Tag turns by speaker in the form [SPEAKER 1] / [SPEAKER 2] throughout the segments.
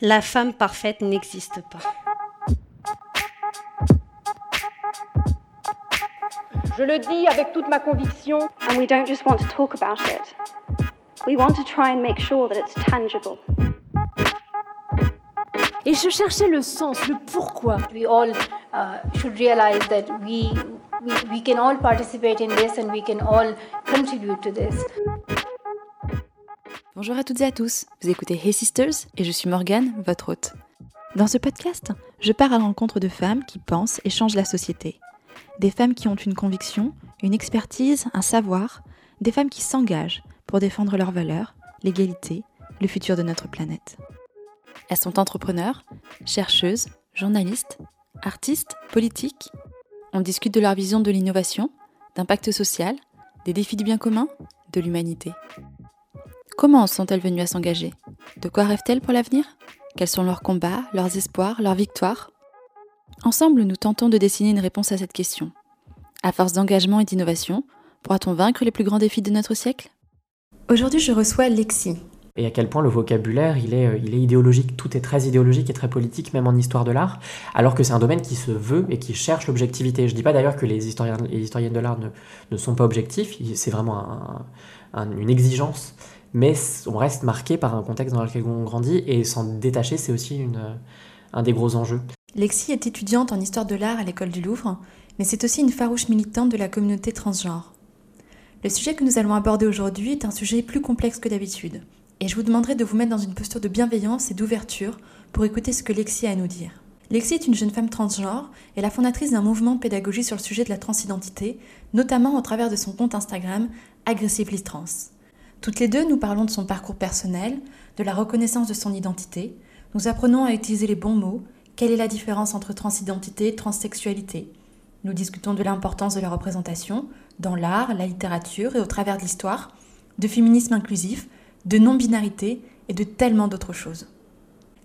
[SPEAKER 1] La femme parfaite n'existe pas.
[SPEAKER 2] Je le dis avec toute ma conviction.
[SPEAKER 3] And we don't just want to talk about it. We want to try and make sure that it's tangible.
[SPEAKER 4] Et je cherchais le sens, le pourquoi.
[SPEAKER 5] We all uh, should realize that we, we we can all participate in this and we can all contribute to this.
[SPEAKER 6] Bonjour à toutes et à tous, vous écoutez Hey Sisters et je suis Morgane, votre hôte. Dans ce podcast, je pars à l'encontre de femmes qui pensent et changent la société. Des femmes qui ont une conviction, une expertise, un savoir, des femmes qui s'engagent pour défendre leurs valeurs, l'égalité, le futur de notre planète. Elles sont entrepreneurs, chercheuses, journalistes, artistes, politiques. On discute de leur vision de l'innovation, d'impact social, des défis du bien commun, de l'humanité. Comment sont-elles venues à s'engager? De quoi rêvent-elles pour l'avenir? Quels sont leurs combats, leurs espoirs, leurs victoires? Ensemble, nous tentons de dessiner une réponse à cette question. À force d'engagement et d'innovation, pourra-t-on vaincre les plus grands défis de notre siècle? Aujourd'hui, je reçois Lexi.
[SPEAKER 7] Et à quel point le vocabulaire, il est, euh, il est idéologique, tout est très idéologique et très politique, même en histoire de l'art, alors que c'est un domaine qui se veut et qui cherche l'objectivité. Je ne dis pas d'ailleurs que les historiens et historiennes de l'art ne, ne, sont pas objectifs, c'est vraiment un, un, une exigence, mais on reste marqué par un contexte dans lequel on grandit, et s'en détacher, c'est aussi un des gros enjeux.
[SPEAKER 6] Lexi est étudiante en histoire de l'art à l'école du Louvre, mais c'est aussi une farouche militante de la communauté transgenre. Le sujet que nous allons aborder aujourd'hui est un sujet plus complexe que d'habitude, et je vous demanderai de vous mettre dans une posture de bienveillance et d'ouverture pour écouter ce que Lexi a à nous dire. Lexi est une jeune femme transgenre et la fondatrice d'un mouvement de pédagogie sur le sujet de la transidentité, notamment au travers de son compte Instagram Aggressively Trans. Toutes les deux, nous parlons de son parcours personnel, de la reconnaissance de son identité, nous apprenons à utiliser les bons mots, quelle est la différence entre transidentité et transsexualité? Nous discutons de l'importance de la représentation dans l'art, la littérature et au travers de l'histoire, de féminisme inclusif, de non-binarité et de tellement d'autres choses.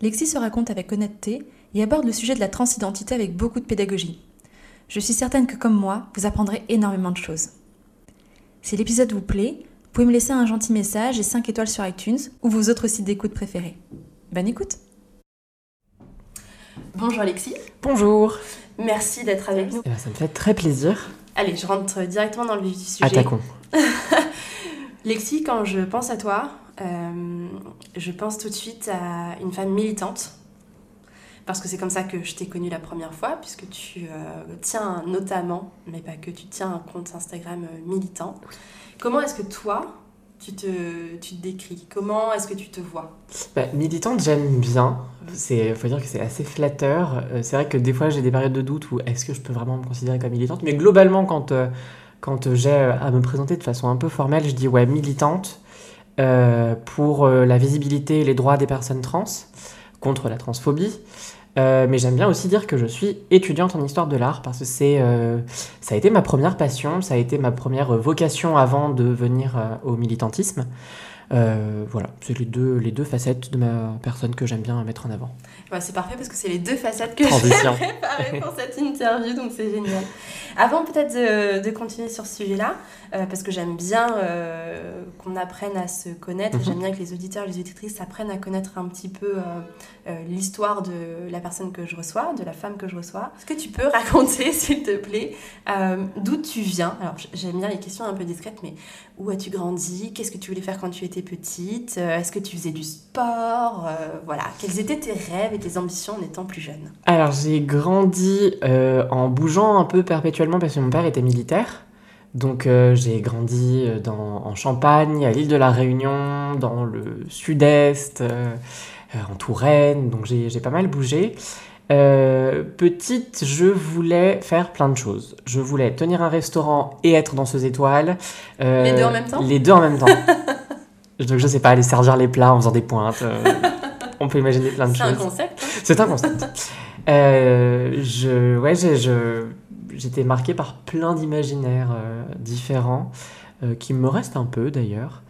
[SPEAKER 6] Lexi se raconte avec honnêteté et aborde le sujet de la transidentité avec beaucoup de pédagogie. Je suis certaine que comme moi, vous apprendrez énormément de choses. Si l'épisode vous plaît, vous pouvez me laisser un gentil message et 5 étoiles sur iTunes ou vos autres sites d'écoute préférés. Bonne écoute Bonjour Alexis.
[SPEAKER 7] Bonjour.
[SPEAKER 6] Merci d'être avec nous.
[SPEAKER 7] Eh ben, ça me fait très plaisir.
[SPEAKER 6] Allez, je rentre directement dans le vif du sujet.
[SPEAKER 7] Attaquons.
[SPEAKER 6] Lexi, quand je pense à toi, euh, je pense tout de suite à une femme militante. Parce que c'est comme ça que je t'ai connue la première fois, puisque tu euh, tiens notamment, mais pas que, tu tiens un compte Instagram euh, militant. Comment est-ce que toi, tu te, tu te décris? Comment est-ce que tu te vois?
[SPEAKER 7] Bah, Militante, j'aime bien. Il faut dire que c'est assez flatteur. Euh, c'est vrai que des fois, j'ai des périodes de doute où est-ce que je peux vraiment me considérer comme militante. Mais globalement, quand, quand j'ai à me présenter de façon un peu formelle, je dis ouais, militante pour la visibilité et les droits des personnes trans, contre la transphobie. Euh, mais j'aime bien aussi dire que je suis étudiante en histoire de l'art parce que c'est, euh, ça a été ma première passion, ça a été ma première vocation avant de venir euh, au militantisme. Voilà, c'est les deux, les deux facettes de ma personne que j'aime bien mettre en avant.
[SPEAKER 6] Ouais, c'est parfait parce que c'est les deux facettes que j'ai préparées pour cette interview, donc c'est génial. Avant peut-être de, de, continuer sur ce sujet-là, parce que j'aime bien qu'on apprenne à se connaître, mm -hmm. j'aime bien que les auditeurs, les auditrices apprennent à connaître un petit peu l'histoire de la personne que je reçois, de la femme que je reçois. Est-ce que tu peux raconter, s'il te plaît, d'où tu viens? Alors j'aime bien les questions un peu discrètes, mais où as-tu grandi? Qu'est-ce que tu voulais faire quand tu étais petite? Est-ce que tu faisais du sport? Voilà, quels étaient tes rêves et tes ambitions en étant plus jeune?
[SPEAKER 7] Alors j'ai grandi en bougeant un peu perpétuellement parce que mon père était militaire. Donc euh, j'ai grandi en Champagne, à l'île de la Réunion, dans le sud-est, euh, en Touraine, donc j'ai pas mal bougé. Euh, petite, je voulais faire plein de choses. Je voulais tenir un restaurant et être danseuse étoile.
[SPEAKER 6] les deux en même temps?
[SPEAKER 7] Les deux en même temps. donc je sais pas, aller servir les plats en faisant des pointes. on peut imaginer plein de choses.
[SPEAKER 6] C'est un concept. Hein?
[SPEAKER 7] C'est un concept. je, ouais, je j'étais marqué par plein d'imaginaires euh, différents, euh, qui me restent un peu d'ailleurs.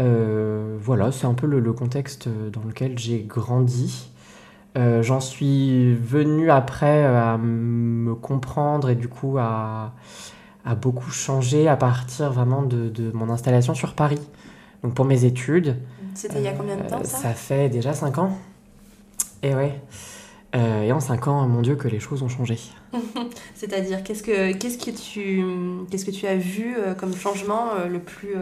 [SPEAKER 7] Euh, voilà, c'est un peu le, le, contexte dans lequel j'ai grandi. J'en suis venu après à me comprendre et du coup à, à beaucoup changer à partir vraiment de, de, mon installation sur Paris. Donc pour mes études.
[SPEAKER 6] C'était il y a combien de temps ça?
[SPEAKER 7] Ça fait déjà 5 ans. Et ouais. Euh, et en 5 ans, mon Dieu, que les choses ont changé.
[SPEAKER 6] C'est-à-dire, qu'est-ce que, qu'est-ce, que tu, qu'est-ce que tu as vu euh, comme changement euh, le, plus,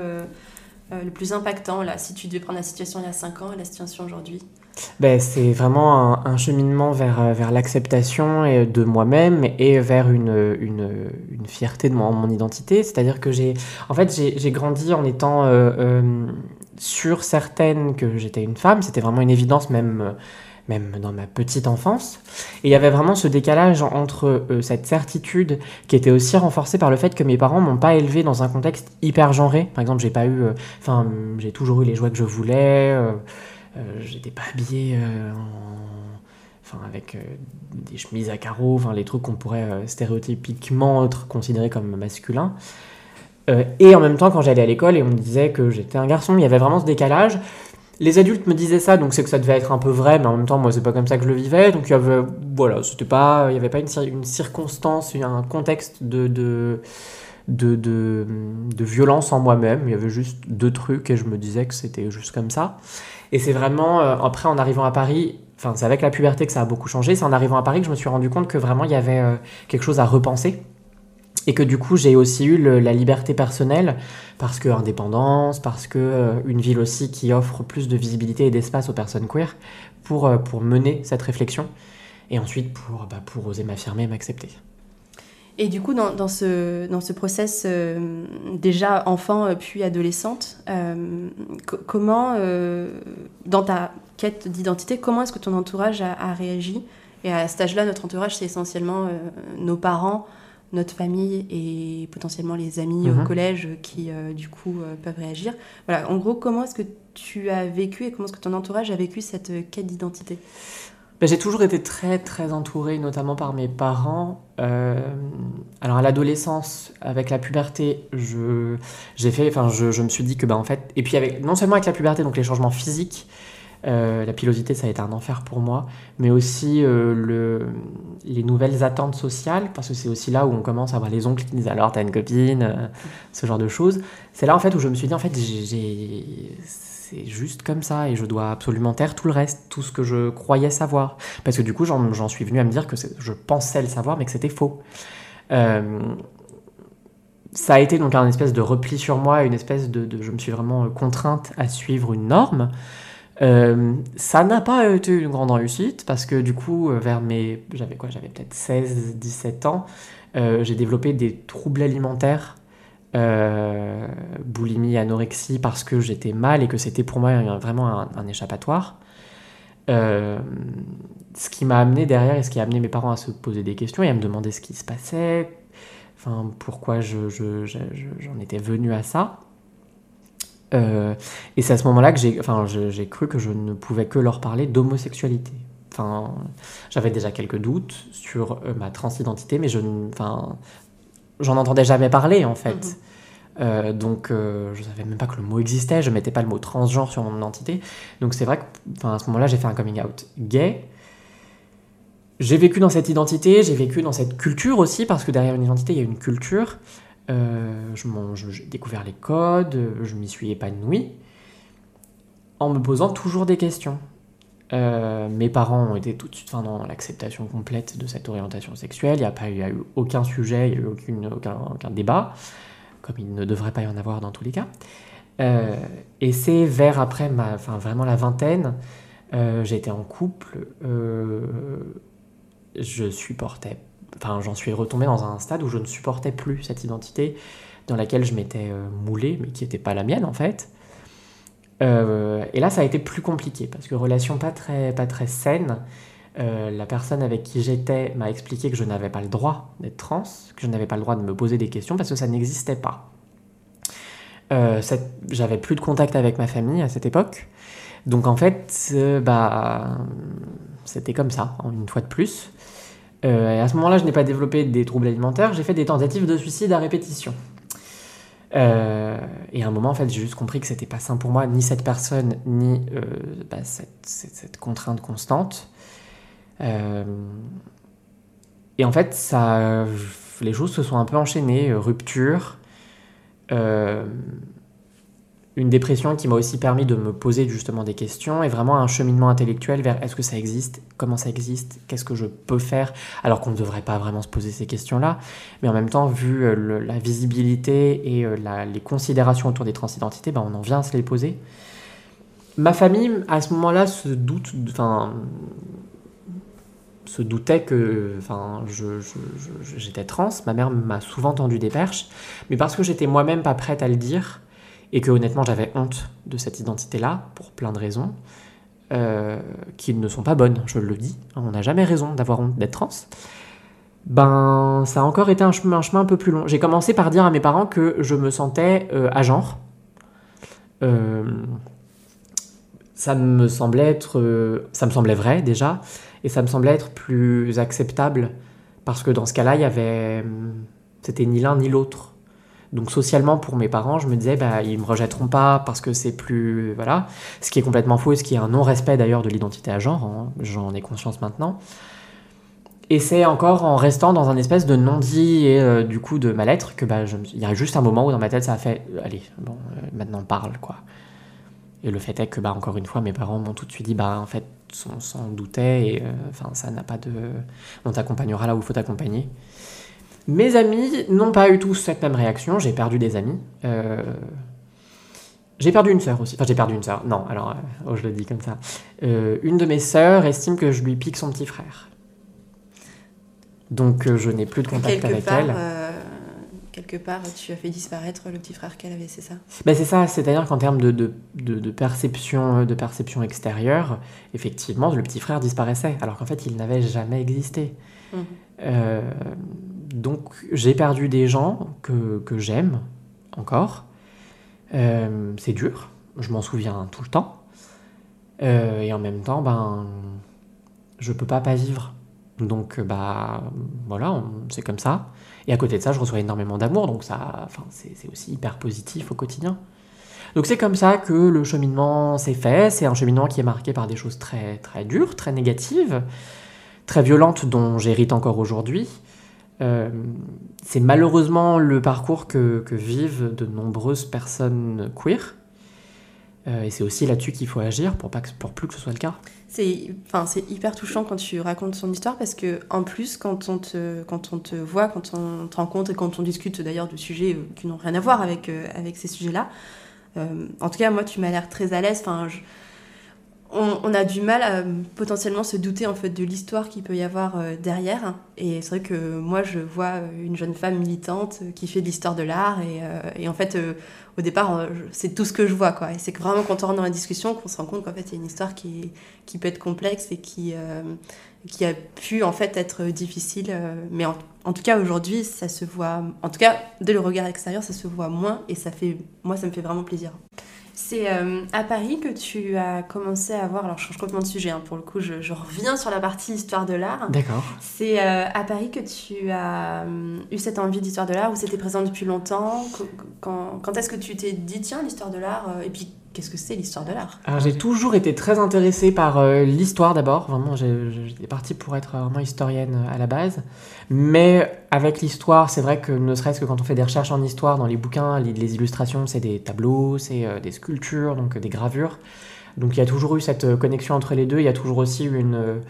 [SPEAKER 6] euh, euh, le plus impactant, là, si tu devais prendre la situation il y a 5 ans et la situation aujourd'hui
[SPEAKER 7] Ben, c'est vraiment un, cheminement vers, euh, vers l'acceptation et- de moi-même et vers une, une, une fierté de mon, mon identité. C'est-à-dire que j'ai, en fait, grandi en étant euh, euh, sûre, certaine que j'étais une femme. C'était vraiment une évidence, même, euh, même dans ma petite enfance. Et il y avait vraiment ce décalage entre euh, cette certitude qui était aussi renforcée par le fait que mes parents m'ont pas élevé dans un contexte hyper genré. Par exemple, j'ai pas eu, euh, enfin, j'ai toujours eu les jouets que je voulais. euh, j'étais pas enfin, avec des chemises à carreaux, enfin, les trucs qu'on pourrait stéréotypiquement être considérés comme masculins. Et en même temps, quand j'allais à l'école et on me disait que j'étais un garçon, il y avait vraiment ce décalage. Les adultes me disaient ça, donc c'est que ça devait être un peu vrai, mais en même temps, moi, c'est pas comme ça que je le vivais. Donc il y avait, voilà, c'était pas, il y avait pas une, une circonstance, un contexte de, de, de, de, de violence en moi-même. Il y avait juste deux trucs et je me disais que c'était juste comme ça. Et c'est vraiment, euh, après, en arrivant à Paris, enfin, c'est avec la puberté que ça a beaucoup changé. C'est en arrivant à Paris que je me suis rendu compte que vraiment il y avait euh, quelque chose à repenser. Et que du coup, j'ai aussi eu la liberté personnelle, parce que indépendance, parce que euh, une ville aussi qui offre plus de visibilité et d'espace aux personnes queer pour, euh, pour mener cette réflexion. Et ensuite pour, bah, pour oser m'affirmer m'accepter.
[SPEAKER 6] Et du coup, dans, dans ce, dans ce process euh, déjà enfant puis adolescente, co- comment, dans ta quête d'identité, comment est-ce que ton entourage a, a réagi? Et à cet âge-là, notre entourage, c'est essentiellement nos parents, notre famille et potentiellement les amis
[SPEAKER 7] Mhm.
[SPEAKER 6] au collège qui, euh, du coup, euh, peuvent réagir. Voilà, en gros, comment est-ce que tu as vécu et comment est-ce que ton entourage a vécu cette euh, quête d'identité?
[SPEAKER 7] Ben, j'ai toujours été très très entourée, notamment par mes parents. Alors à l'adolescence, avec la puberté, je j'ai fait, enfin je, je me suis dit que bah en fait, et puis avec non seulement avec la puberté, donc les changements physiques, euh, la pilosité ça a été un enfer pour moi, mais aussi euh, le les nouvelles attentes sociales, parce que c'est aussi là où on commence à avoir les oncles qui disent alors t'as une copine, euh, ce genre de choses. C'est là en fait où je me suis dit en fait c'est juste comme ça et je dois absolument taire tout le reste, tout ce que je croyais savoir. Parce que du coup, j'en suis venu à me dire que je pensais le savoir, mais que c'était faux. Ça a été donc un espèce de repli sur moi, une espèce de, je me suis vraiment contrainte à suivre une norme. Euh, ça n'a pas été une grande réussite parce que du coup, euh, vers mes, j'avais quoi, j'avais peut-être 16, 17 ans, euh, j'ai développé des troubles alimentaires boulimie, anorexie, parce que j'étais mal et que c'était pour moi vraiment un, échappatoire. Ce qui m'a amené derrière et ce qui a amené mes parents à se poser des questions et à me demander ce qui se passait, enfin pourquoi je, je- je- je- j'en étais venu à ça. Euh, et c'est à ce moment-là que j'ai, enfin, j'ai cru que je ne pouvais que leur parler d'homosexualité. Enfin, j'avais déjà quelques doutes sur euh, ma transidentité, mais je, enfin, j'en entendais jamais parler en fait.
[SPEAKER 6] Mhm.
[SPEAKER 7] Euh, donc je savais même pas que le mot existait, je mettais pas le mot transgenre sur mon identité. Donc c'est vrai que à ce moment-là, j'ai fait un coming out gay. J'ai vécu dans cette identité, j'ai vécu dans cette culture aussi, parce que derrière une identité, il y a une culture. Euh, j'ai découvert les codes, je m'y suis épanoui, en me posant toujours des questions. Euh, mes parents ont été tout de suite dans l'acceptation complète de cette orientation sexuelle. Il n'y a, pas eu- aucun sujet, il n'y a eu aucun, débat, comme il ne devrait pas y en avoir dans tous les cas. Euh, et c'est vers après, ma, enfin, vraiment la vingtaine, été en couple, je supportais, enfin j'en suis retombé dans un stade où je ne supportais plus cette identité dans laquelle je m'étais euh, moulé, mais qui n'était pas la mienne en fait. Euh, et là, ça a été plus compliqué parce que relation pas très, pas très saine. euh, la personne avec qui j'étais m'a expliqué que je n'avais pas le droit d'être trans, que je n'avais pas le droit de me poser des questions parce que ça n'existait pas. J'avais plus de contact avec ma famille à cette époque. Donc en fait, bah, c'était comme ça, une fois de plus. Euh, et à ce moment-là, je n'ai pas développé des troubles alimentaires, j'ai fait des tentatives de suicide à répétition. Euh, et à un moment, en fait, j'ai juste compris que c'était pas sain pour moi, ni cette personne, ni euh, bah, cette, cette- contrainte constante. Et en fait, ça, les choses se sont un peu enchaînées, rupture, une dépression qui m'a aussi permis de me poser justement des questions et vraiment un cheminement intellectuel vers est-ce que ça existe, comment ça existe, qu'est-ce que je peux faire, alors qu'on ne devrait pas vraiment se poser ces questions-là. Mais en même temps, vu euh, la visibilité et euh, les considérations autour des transidentités, ben, on en vient à se les poser. Ma famille, à ce moment-là, se doute, enfin, se doutait que enfin, j'étais trans. Ma mère m'a souvent tendu des perches, mais parce que j'étais moi-même pas prête à le dire, et que honnêtement j'avais honte de cette identité-là, pour plein de raisons, euh, qui ne sont pas bonnes, je le dis, on n'a jamais raison d'avoir honte d'être trans, ben ça a encore été un chemin, un, chemin un peu plus long. J'ai commencé par dire à mes parents que je me sentais euh, à genre. Euh, ça me semblait être, ça me semblait vrai déjà, et ça me semblait être plus acceptable parce que dans ce cas-là, il y avait, c'était ni l'un ni l'autre. Donc socialement pour mes parents, je me disais bah ils me rejetteront pas parce que c'est plus voilà, ce qui est complètement faux et ce qui est un non-respect d'ailleurs de l'identité à genre, hein. j'en ai conscience maintenant. Et c'est encore en restant dans un espèce de non-dit et euh, du coup de mal-être que bah, il y a juste un moment où dans ma tête ça a fait euh, allez bon euh, maintenant parle quoi. Et le fait est que bah encore une fois mes parents m'ont tout de suite dit bah en fait on s'en doutait et enfin ça n'a pas de on t'accompagnera là où il faut t'accompagner. Mes amis n'ont pas eu tous cette même réaction. J'ai perdu des amis. Euh, j'ai perdu une sœur aussi. Enfin, j'ai perdu une sœur. Non, alors, euh, oh, je le dis comme ça. Euh, une de mes sœurs estime que je lui pique son petit frère. Donc, je n'ai plus de contact avec elle.
[SPEAKER 8] quelque part, tu as fait disparaître le petit frère qu'elle avait, c'est ça?
[SPEAKER 7] Ben, C'est ça, c'est-à-dire qu'en termes de, de, de, perception, de perception extérieure, effectivement, le petit frère disparaissait, alors qu'en fait, il n'avait jamais existé. Mmh donc j'ai perdu des gens que, que j'aime encore. Euh, c'est dur, je m'en souviens tout le temps. Euh, et en même temps, ben, je peux pas pas vivre. Donc bah voilà, c'est comme ça. Et à côté de ça, je reçois énormément d'amour, donc ça, enfin, c'est aussi hyper positif au quotidien. Donc c'est comme ça que le cheminement s'est fait. C'est un cheminement qui est marqué par des choses très très dures, très négatives, très violentes dont j'hérite encore aujourd'hui. Euh, c'est malheureusement le parcours que, vivent de nombreuses personnes queer. Euh, et c'est aussi là-dessus qu'il faut agir pour, pas que, pour plus que ce soit le cas.
[SPEAKER 8] C'est enfin, hyper touchant quand tu racontes son histoire parce que en plus, quand on te, quand on te voit, quand on te rencontre et quand on discute d'ailleurs de sujets euh, qui n'ont rien à voir avec, avec ces sujets-là, en tout cas, moi, tu m'as l'air très à l'aise. Enfin, on, a du mal à potentiellement se douter en fait de l'histoire qu'il peut y avoir euh, derrière. Et c'est vrai que moi, je vois une jeune femme militante qui fait de l'histoire de l'art. Et, euh, en fait, euh, au départ, c'est tout ce que je vois. Quoi. Et c'est vraiment quand on rentre dans la discussion qu'on se rend compte qu'en fait, il y a une histoire qui, qui peut être complexe et qui, qui a pu en fait être difficile. mais en, en tout cas, aujourd'hui, ça se voit... En tout cas, de le regard extérieur, ça se voit moins. Et ça fait... Moi, ça me fait vraiment plaisir. C'est euh, à Paris que tu as commencé à voir, alors je change complètement de sujet, hein, pour le coup je, reviens sur la partie histoire de l'art.
[SPEAKER 7] D'accord.
[SPEAKER 8] C'est euh, à Paris que tu as euh, eu cette envie d'histoire de l'art, ou c'était présent depuis longtemps? Quand, quand est-ce que tu t'es dit, tiens, l'histoire de l'art, et puis qu'est-ce que c'est l'histoire de l'art?
[SPEAKER 7] Alors j'ai toujours été très intéressée par euh, l'histoire d'abord, vraiment j'étais partie pour être vraiment historienne euh, à la base, mais avec l'histoire c'est vrai que ne serait-ce que quand on fait des recherches en histoire dans les bouquins, les, illustrations c'est des tableaux, c'est euh, des sculptures, donc des gravures. Donc il y a toujours eu cette connexion entre les deux, il y a toujours aussi une,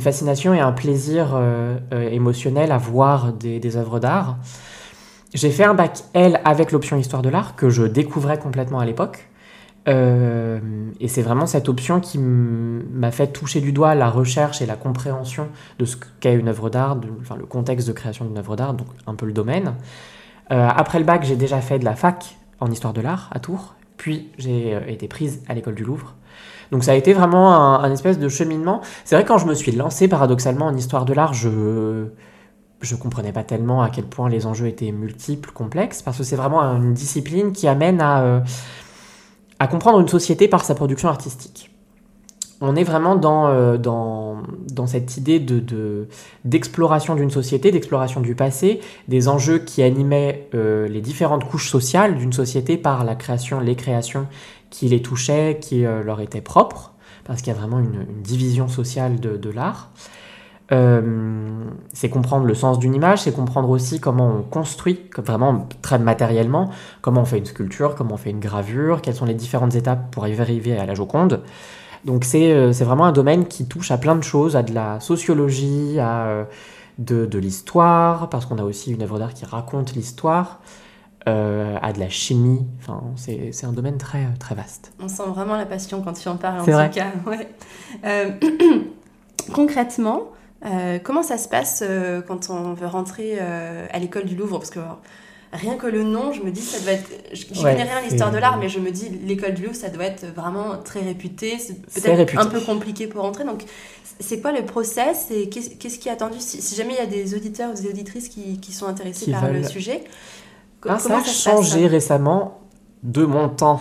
[SPEAKER 7] fascination et un plaisir émotionnel à voir des, des œuvres d'art. J'ai fait un bac L avec l'option histoire de l'art que je découvrais complètement à l'époque. Euh, et c'est vraiment cette option qui m'a fait toucher du doigt la recherche et la compréhension de ce qu'est une œuvre d'art, enfin le contexte de création d'une œuvre d'art, donc un peu le domaine. Euh, après le bac, j'ai déjà fait de la fac en histoire de l'art à Tours, puis j'ai euh, été prise à l'école du Louvre. Donc ça a été vraiment un, espèce de cheminement. C'est vrai quand je me suis lancé paradoxalement en histoire de l'art, je je comprenais pas tellement à quel point les enjeux étaient multiples, complexes, parce que c'est vraiment une discipline qui amène à à comprendre une société par sa production artistique. On est vraiment dans, euh, dans, dans, cette idée de, d'exploration d'une société, d'exploration du passé, des enjeux qui animaient euh, les différentes couches sociales d'une société par la création, les créations qui les touchaient, qui euh, leur étaient propres, parce qu'il y a vraiment une, division sociale de, de l'art. Euh, c'est comprendre le sens d'une image, c'est comprendre aussi comment on construit, vraiment très matériellement, comment on fait une sculpture, comment on fait une gravure, quelles sont les différentes étapes pour arriver à la Joconde. Donc c'est vraiment un domaine qui touche à plein de choses, à de la sociologie, à de, de l'histoire, parce qu'on a aussi une œuvre d'art qui raconte l'histoire, euh, à de la chimie. Enfin, c'est un domaine très, très vaste.
[SPEAKER 6] On sent vraiment la passion quand tu en parles, en
[SPEAKER 7] tout
[SPEAKER 6] cas. Ouais. Euh, concrètement, euh, comment ça se passe quand on veut rentrer à l'école du Louvre? Parce que rien que le nom, je me dis, ça doit être. Je, je connais rien à l'histoire de l'art, mais je me dis, l'école du Louvre, ça doit être vraiment très réputé. C'est peut-être un peu compliqué pour rentrer. Donc, c'est quoi le process et qu'est-ce qui est attendu? Si, jamais il y a des auditeurs ou des auditrices qui, qui sont intéressés par le sujet
[SPEAKER 7] ah, ça a changé récemment de mon temps.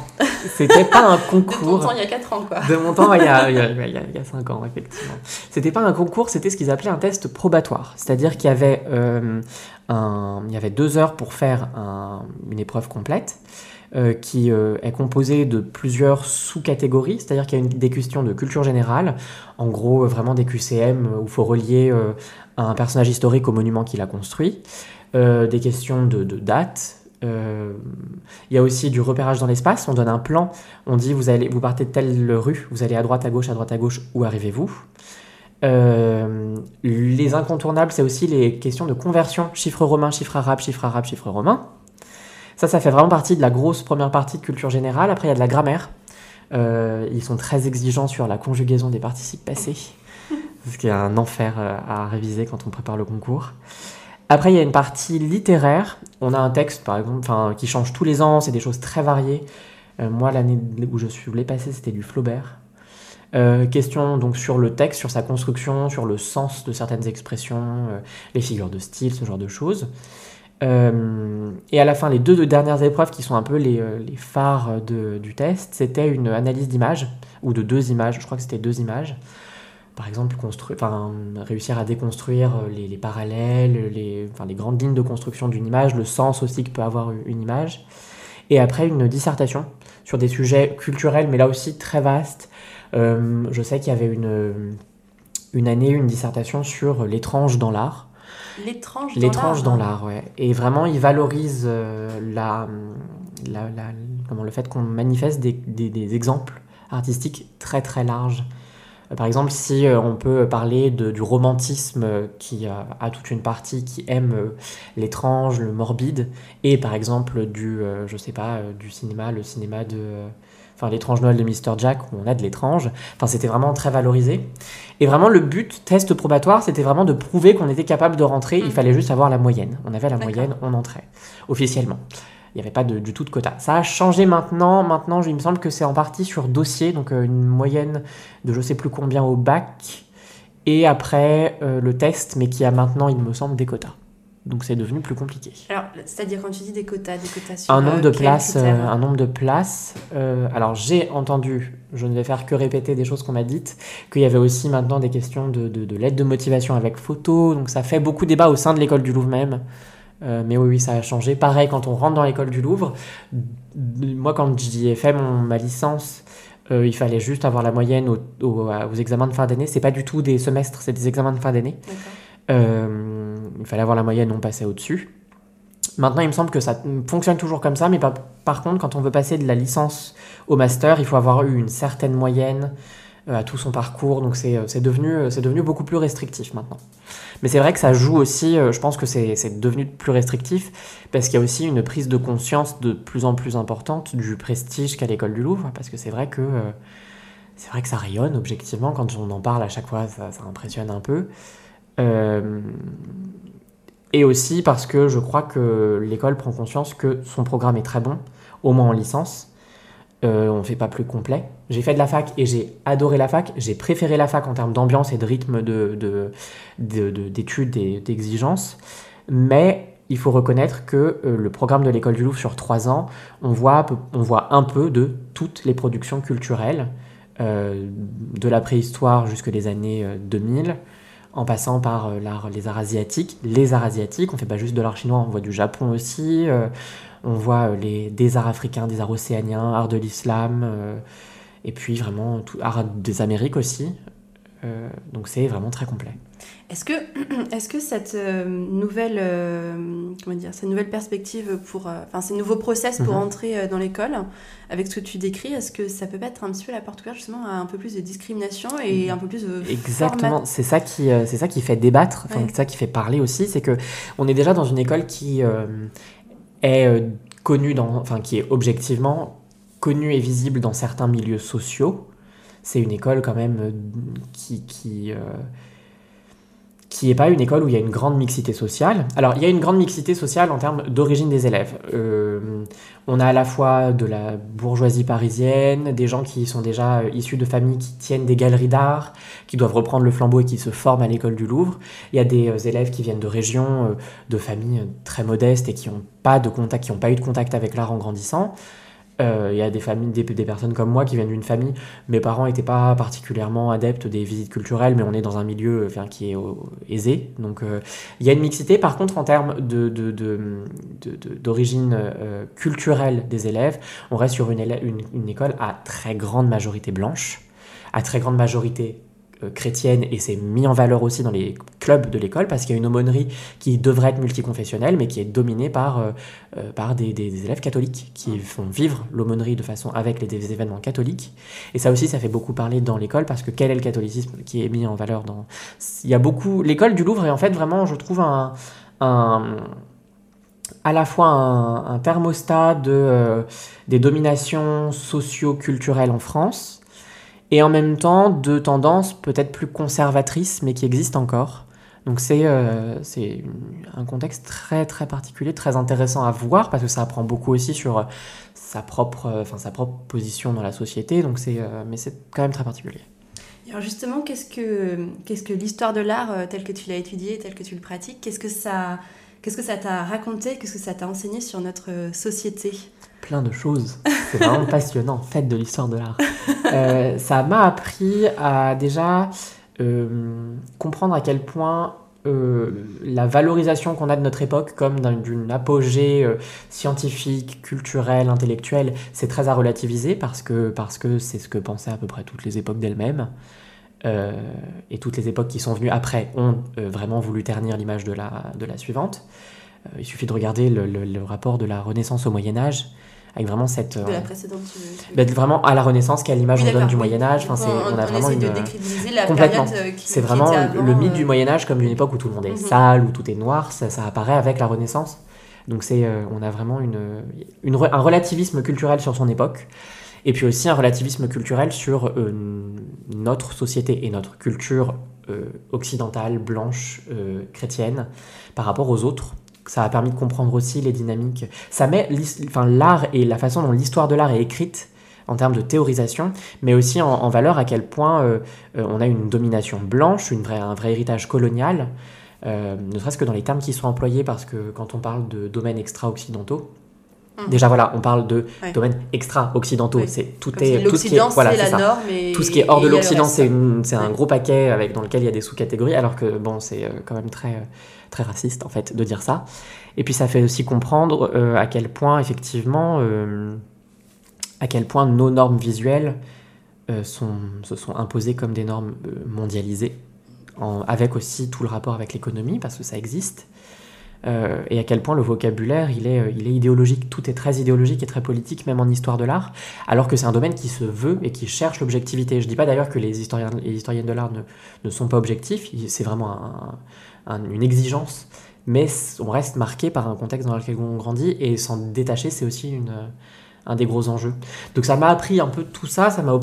[SPEAKER 7] C'était pas un concours.
[SPEAKER 6] de ton temps, il y a 4 ans, quoi.
[SPEAKER 7] De mon temps, il y a, il y a, il y a 5 ans, effectivement. C'était pas un concours, c'était ce qu'ils appelaient un test probatoire. C'est-à-dire qu'il y avait, euh, un, il y avait deux heures pour faire un, une épreuve complète. Euh, qui euh, est composée de plusieurs sous-catégories, c'est-à-dire qu'il y a une, des questions de culture générale, en gros vraiment des QCM où il faut relier un personnage historique au monument qu'il a construit, des questions de, de date, euh, il y a aussi du repérage dans l'espace. On donne un plan. On dit vous allez, vous partez de telle rue, vous allez à droite, à gauche, à droite, à gauche. Où arrivez-vous? Euh, Les incontournables, c'est aussi les questions de conversion chiffre romain, chiffre arabe, chiffre arabe, chiffre romain. Ça, ça fait vraiment partie de la grosse première partie de culture générale. Après, il y a de la grammaire. Euh, ils sont très exigeants sur la conjugaison des participes passés, ce qui est un enfer à réviser quand on prépare le concours. Après, il y a une partie littéraire. On a un texte, par exemple, qui change tous les ans. C'est des choses très variées. Euh, moi, l'année où je suis voulu passer, c'était du Flaubert. Euh, question donc sur le texte, sur sa construction, sur le sens de certaines expressions, euh, les figures de style, ce genre de choses. et à la fin, les deux, dernières épreuves qui sont un peu les, phares du test, c'était une analyse d'images, ou de deux images, je crois que c'était deux images par exemple, enfin, réussir à déconstruire euh, les, parallèles, les, enfin, les, grandes lignes de construction d'une image, le sens aussi que peut avoir une image. Et après, une dissertation sur des sujets culturels, mais là aussi très vastes. Euh, je sais qu'il y avait une, une année, une dissertation sur l'étrange dans l'art.
[SPEAKER 6] L'étrange dans
[SPEAKER 7] l'art L'étrange dans l'art, ouais. Et vraiment, il valorise euh, la, la, comment, le fait qu'on manifeste des, des, des exemples artistiques très très larges par exemple, si euh, on peut parler du romantisme qui a, toute une partie qui aime euh, l'étrange, le morbide, et par exemple du, je sais pas, du cinéma, le cinéma de, enfin l'étrange Noël de Mr Jack où on a de l'étrange. Enfin, c'était vraiment très valorisé. Et vraiment, le but, test probatoire, c'était vraiment de prouver qu'on était capable de rentrer. Il mm. fallait juste avoir la moyenne. On avait la moyenne, on entrait officiellement. Il n'y avait pas du tout de quota. Ça a changé maintenant. Maintenant, il me semble que c'est en partie sur dossier, donc euh, une moyenne de je sais plus combien au bac, et après euh, le test, mais qui a maintenant, il me semble, des quotas. Donc c'est devenu plus compliqué.
[SPEAKER 6] Alors, c'est-à-dire quand tu dis des quotas, des quotas sur
[SPEAKER 7] un nombre euh, de places, un nombre de places. alors j'ai entendu, je ne vais faire que répéter des choses qu'on m'a dites, qu'il y avait aussi maintenant des questions de, de, de l'aide de motivation avec photo. Donc ça fait beaucoup de débat au sein de l'école du Louvre même. Euh, mais oui, oui, ça a changé. Pareil, quand on rentre dans l'école du Louvre, moi, quand j'y ai fait mon, ma licence, euh, il fallait juste avoir la moyenne aux examens de fin d'année. C'est pas du tout des semestres, c'est des examens de fin d'année. Euh, il fallait avoir la moyenne, on passait au-dessus. Maintenant, il me semble que ça fonctionne toujours comme ça, mais par, par contre, quand on veut passer de la licence au master, il faut avoir eu une certaine moyenne à tout son parcours. Donc c'est devenu, devenu beaucoup plus restrictif maintenant. Mais c'est vrai que ça joue aussi, euh, je pense que c'est devenu plus restrictif, parce qu'il y a aussi une prise de conscience de plus en plus importante du prestige qu'a l'école du Louvre, parce que c'est vrai que euh, c'est vrai que ça rayonne objectivement, quand on en parle à chaque fois, ça, impressionne un peu. Euh, et aussi parce que je crois que l'école prend conscience que son programme est très bon, au moins en licence, euh, on ne fait pas plus complet. J'ai fait de la fac et j'ai adoré la fac. J'ai préféré la fac en termes d'ambiance et de rythme d'études de, et d'exigences. Mais il faut reconnaître que euh, le programme de l'école du Louvre sur trois ans, on voit, on voit un peu de toutes les productions culturelles, euh, de la préhistoire jusque les années 2000, en passant par les arts asiatiques. Les arts asiatiques, on ne fait pas juste de l'art chinois, on voit du Japon aussi. On voit euh, les, des arts africains, des arts océaniens, art de l'islam, euh, et puis vraiment tout, art des Amériques aussi. Euh, donc c'est vraiment très complet.
[SPEAKER 6] Est-ce que, est que cette euh, nouvelle, euh, comment dire, cette nouvelle perspective pour, enfin ces nouveaux process pour
[SPEAKER 7] Mhm.
[SPEAKER 6] entrer dans l'école, avec ce que tu décris, est-ce que ça peut pas être un petit peu la porte ouverte justement à un peu plus de discrimination et un peu plus de
[SPEAKER 7] Exactement, c'est ça qui, c'est ça qui fait débattre, enfin,
[SPEAKER 6] Ouais.
[SPEAKER 7] c'est ça qui fait parler aussi, c'est que on est déjà dans une école qui est connue dans, enfin qui est objectivement connue et visible dans certains milieux sociaux. C'est une école quand même euh, qui qui euh, qui n'est pas une école où il y a une grande mixité sociale. Alors, il y a une grande mixité sociale en termes d'origine des élèves. Euh, on a à la fois de la bourgeoisie parisienne, des gens qui sont déjà issus de familles qui tiennent des galeries d'art, qui doivent reprendre le flambeau et qui se forment à l'école du Louvre. Il y a des élèves qui viennent de régions, de familles très modestes et qui n'ont pas de contact, qui n'ont pas eu de contact avec l'art en grandissant. Euh, il y a des personnes comme moi qui viennent d'une famille. Mes parents n'étaient pas particulièrement adeptes des visites culturelles, mais on est dans un milieu euh, qui est euh, aisé. Donc il y a une mixité. Par contre, en termes d'origine culturelle des élèves, on reste sur une, école à très grande majorité blanche, à très grande majorité chrétienne, et c'est mis en valeur aussi dans les clubs de l'école, parce qu'il y a une aumônerie qui devrait être multiconfessionnelle, mais qui est dominée par, euh, euh, par des, élèves catholiques, qui font vivre l'aumônerie de façon avec les, événements catholiques. Et ça aussi, ça fait beaucoup parler dans l'école, parce que quel est le catholicisme qui est mis en valeur dans... Il y a beaucoup... L'école du Louvre est en fait vraiment, je trouve, un... à la fois un, thermostat de, euh, des dominations socio-culturelles en France, et en même temps de tendances peut-être plus conservatrices, mais qui existent encore. Donc c'est euh, un contexte très très particulier, très intéressant à voir, parce que ça apprend beaucoup aussi sur euh, sa propre, euh, enfin, sa propre position dans la société, donc euh, mais c'est quand même très particulier.
[SPEAKER 6] Alors justement, qu'est-ce que, qu'est-ce que l'histoire de l'art, euh, tel que tu l'as étudié, tel que tu le pratiques, qu'est-ce que ça, qu'est-ce que ça t'a raconté, qu'est-ce que ça t'a enseigné sur notre euh, société?
[SPEAKER 7] Plein de choses. C'est vraiment passionnant, faites de l'histoire de l'art. Euh, ça m'a appris à déjà euh, comprendre à quel point euh, la valorisation qu'on a de notre époque comme d'un- d'une apogée euh, scientifique, culturelle, intellectuelle, c'est très à relativiser parce que parce que c'est ce que pensaient à peu près toutes les époques d'elles-mêmes. Euh, et toutes les époques qui sont venues après ont euh, vraiment voulu ternir l'image de la, de la suivante. Euh, il suffit de regarder le, le- le rapport de la Renaissance au Moyen Âge, avec vraiment cette...
[SPEAKER 6] de la précédente
[SPEAKER 7] ben, vraiment à la Renaissance, quelle image
[SPEAKER 6] Oui,
[SPEAKER 7] on donne du. Moyen Âge? Enfin, on, a vraiment une...
[SPEAKER 6] de décrédibiliser la
[SPEAKER 7] complètement. C'est vraiment le mythe du Moyen Âge comme une époque où tout le monde est
[SPEAKER 6] Mhm.
[SPEAKER 7] sale, où tout est noir, ça, ça apparaît avec la Renaissance. Donc c'est, on a vraiment une, un relativisme culturel sur son époque, et puis aussi un relativisme culturel sur euh, notre société et notre culture euh, occidentale, blanche, euh, chrétienne, par rapport aux autres. Ça a permis de comprendre aussi les dynamiques. Ça met enfin, l'art et la façon dont l'histoire de l'art est écrite en termes de théorisation, mais aussi en, valeur à quel point on a une domination blanche, un vrai héritage colonial, ne serait-ce que dans les termes qui sont employés, parce que quand on parle de domaines extra-occidentaux,
[SPEAKER 6] Mhm.
[SPEAKER 7] déjà voilà, on parle de
[SPEAKER 6] Ouais.
[SPEAKER 7] domaines extra-occidentaux, c'est tout
[SPEAKER 6] comme
[SPEAKER 7] est
[SPEAKER 6] si
[SPEAKER 7] tout ce qui est voilà,
[SPEAKER 6] la
[SPEAKER 7] ça.
[SPEAKER 6] norme et
[SPEAKER 7] Tout ce qui est hors de
[SPEAKER 6] le
[SPEAKER 7] l'Occident, c'est un gros paquet avec, dans lequel il y a des sous-catégories, alors que bon, c'est euh, quand même très, euh, très raciste en fait de dire ça. Et puis ça fait aussi comprendre euh, à quel point effectivement, euh, à quel point nos normes visuelles euh, sont, se sont imposées comme des normes euh, mondialisées, en- avec aussi tout le rapport avec l'économie, parce que ça existe. Euh, et à quel point le vocabulaire, il est, euh, il est idéologique. Tout est très idéologique et très politique, même en histoire de l'art, alors que c'est un domaine qui se veut et qui cherche l'objectivité. Je dis pas d'ailleurs que les historiens et historiennes de l'art ne, ne sont pas objectifs, c'est vraiment un- un- une exigence, mais on reste marqué par un contexte dans lequel on grandit, et s'en détacher, c'est aussi un des gros enjeux. Donc ça m'a appris un peu tout ça, ça m'a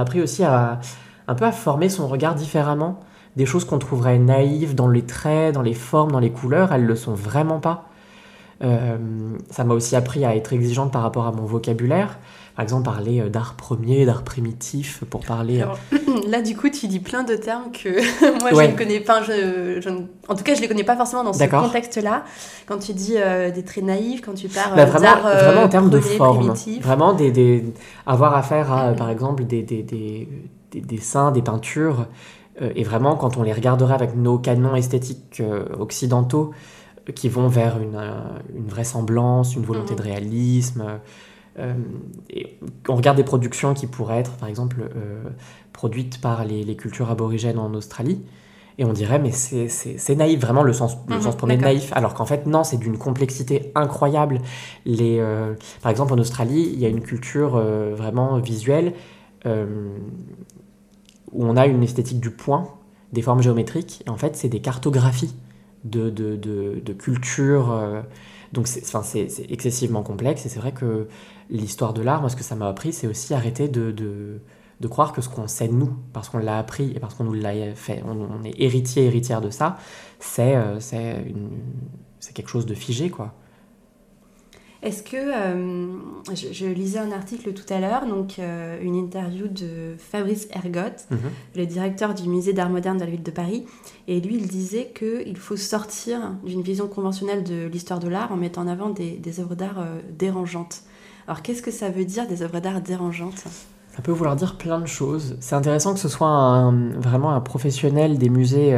[SPEAKER 7] appris, aussi un peu à former son regard différemment des choses qu'on trouverait naïves dans les traits, dans les formes, dans les couleurs, elles le sont vraiment pas. Euh, ça m'a aussi appris à être exigeante par rapport à mon vocabulaire. Par exemple, parler euh, d'art premier, d'art primitif, pour parler...
[SPEAKER 6] Alors, là, du coup, tu dis plein de termes que moi,
[SPEAKER 7] Ouais.
[SPEAKER 6] je ne connais pas. Je, je ne- en tout cas, je les connais pas forcément dans ce contexte-là. Quand tu dis euh, des traits naïfs, quand tu parles
[SPEAKER 7] Bah, vraiment,
[SPEAKER 6] d'art euh,
[SPEAKER 7] vraiment en termes de forme.
[SPEAKER 6] primitif.
[SPEAKER 7] Vraiment des, des- avoir affaire à, par exemple, des, des, des, des dessins, des peintures. Euh, et vraiment, quand on les regarderait avec nos canons esthétiques euh, occidentaux, euh, qui vont vers une, une vraisemblance, une volonté
[SPEAKER 6] Mhm.
[SPEAKER 7] de réalisme, et on regarde des productions qui pourraient être, par exemple, produites par les, les, cultures aborigènes en Australie. Et on dirait, mais c'est naïf, vraiment le sens, le mhm, sens premier de naïf. Alors qu'en fait, non, c'est d'une complexité incroyable. Les, par exemple, en Australie, il y a une culture vraiment visuelle où on a une esthétique du point, des formes géométriques, et en fait, c'est des cartographies de, de, de, de culture. Euh, donc, c'est excessivement complexe, et c'est vrai que l'histoire de l'art, moi, ce que ça m'a appris, c'est aussi arrêter de, de, de, croire que ce qu'on sait nous, parce qu'on l'a appris et parce qu'on nous l'a fait, on, est héritier, héritière de ça, c'est euh, c'est quelque chose de figé, quoi.
[SPEAKER 6] Est-ce que euh, je, lisais un article tout à l'heure, donc euh, une interview de Fabrice Ergotte, mhm. le directeur du musée d'art moderne de la ville de Paris, et lui il disait qu'il faut sortir d'une vision conventionnelle de l'histoire de l'art en mettant en avant des, œuvres d'art euh, dérangeantes. Alors qu'est-ce que ça veut dire des œuvres d'art dérangeantes?
[SPEAKER 7] Ça peut vouloir dire plein de choses. C'est intéressant que ce soit vraiment un professionnel des musées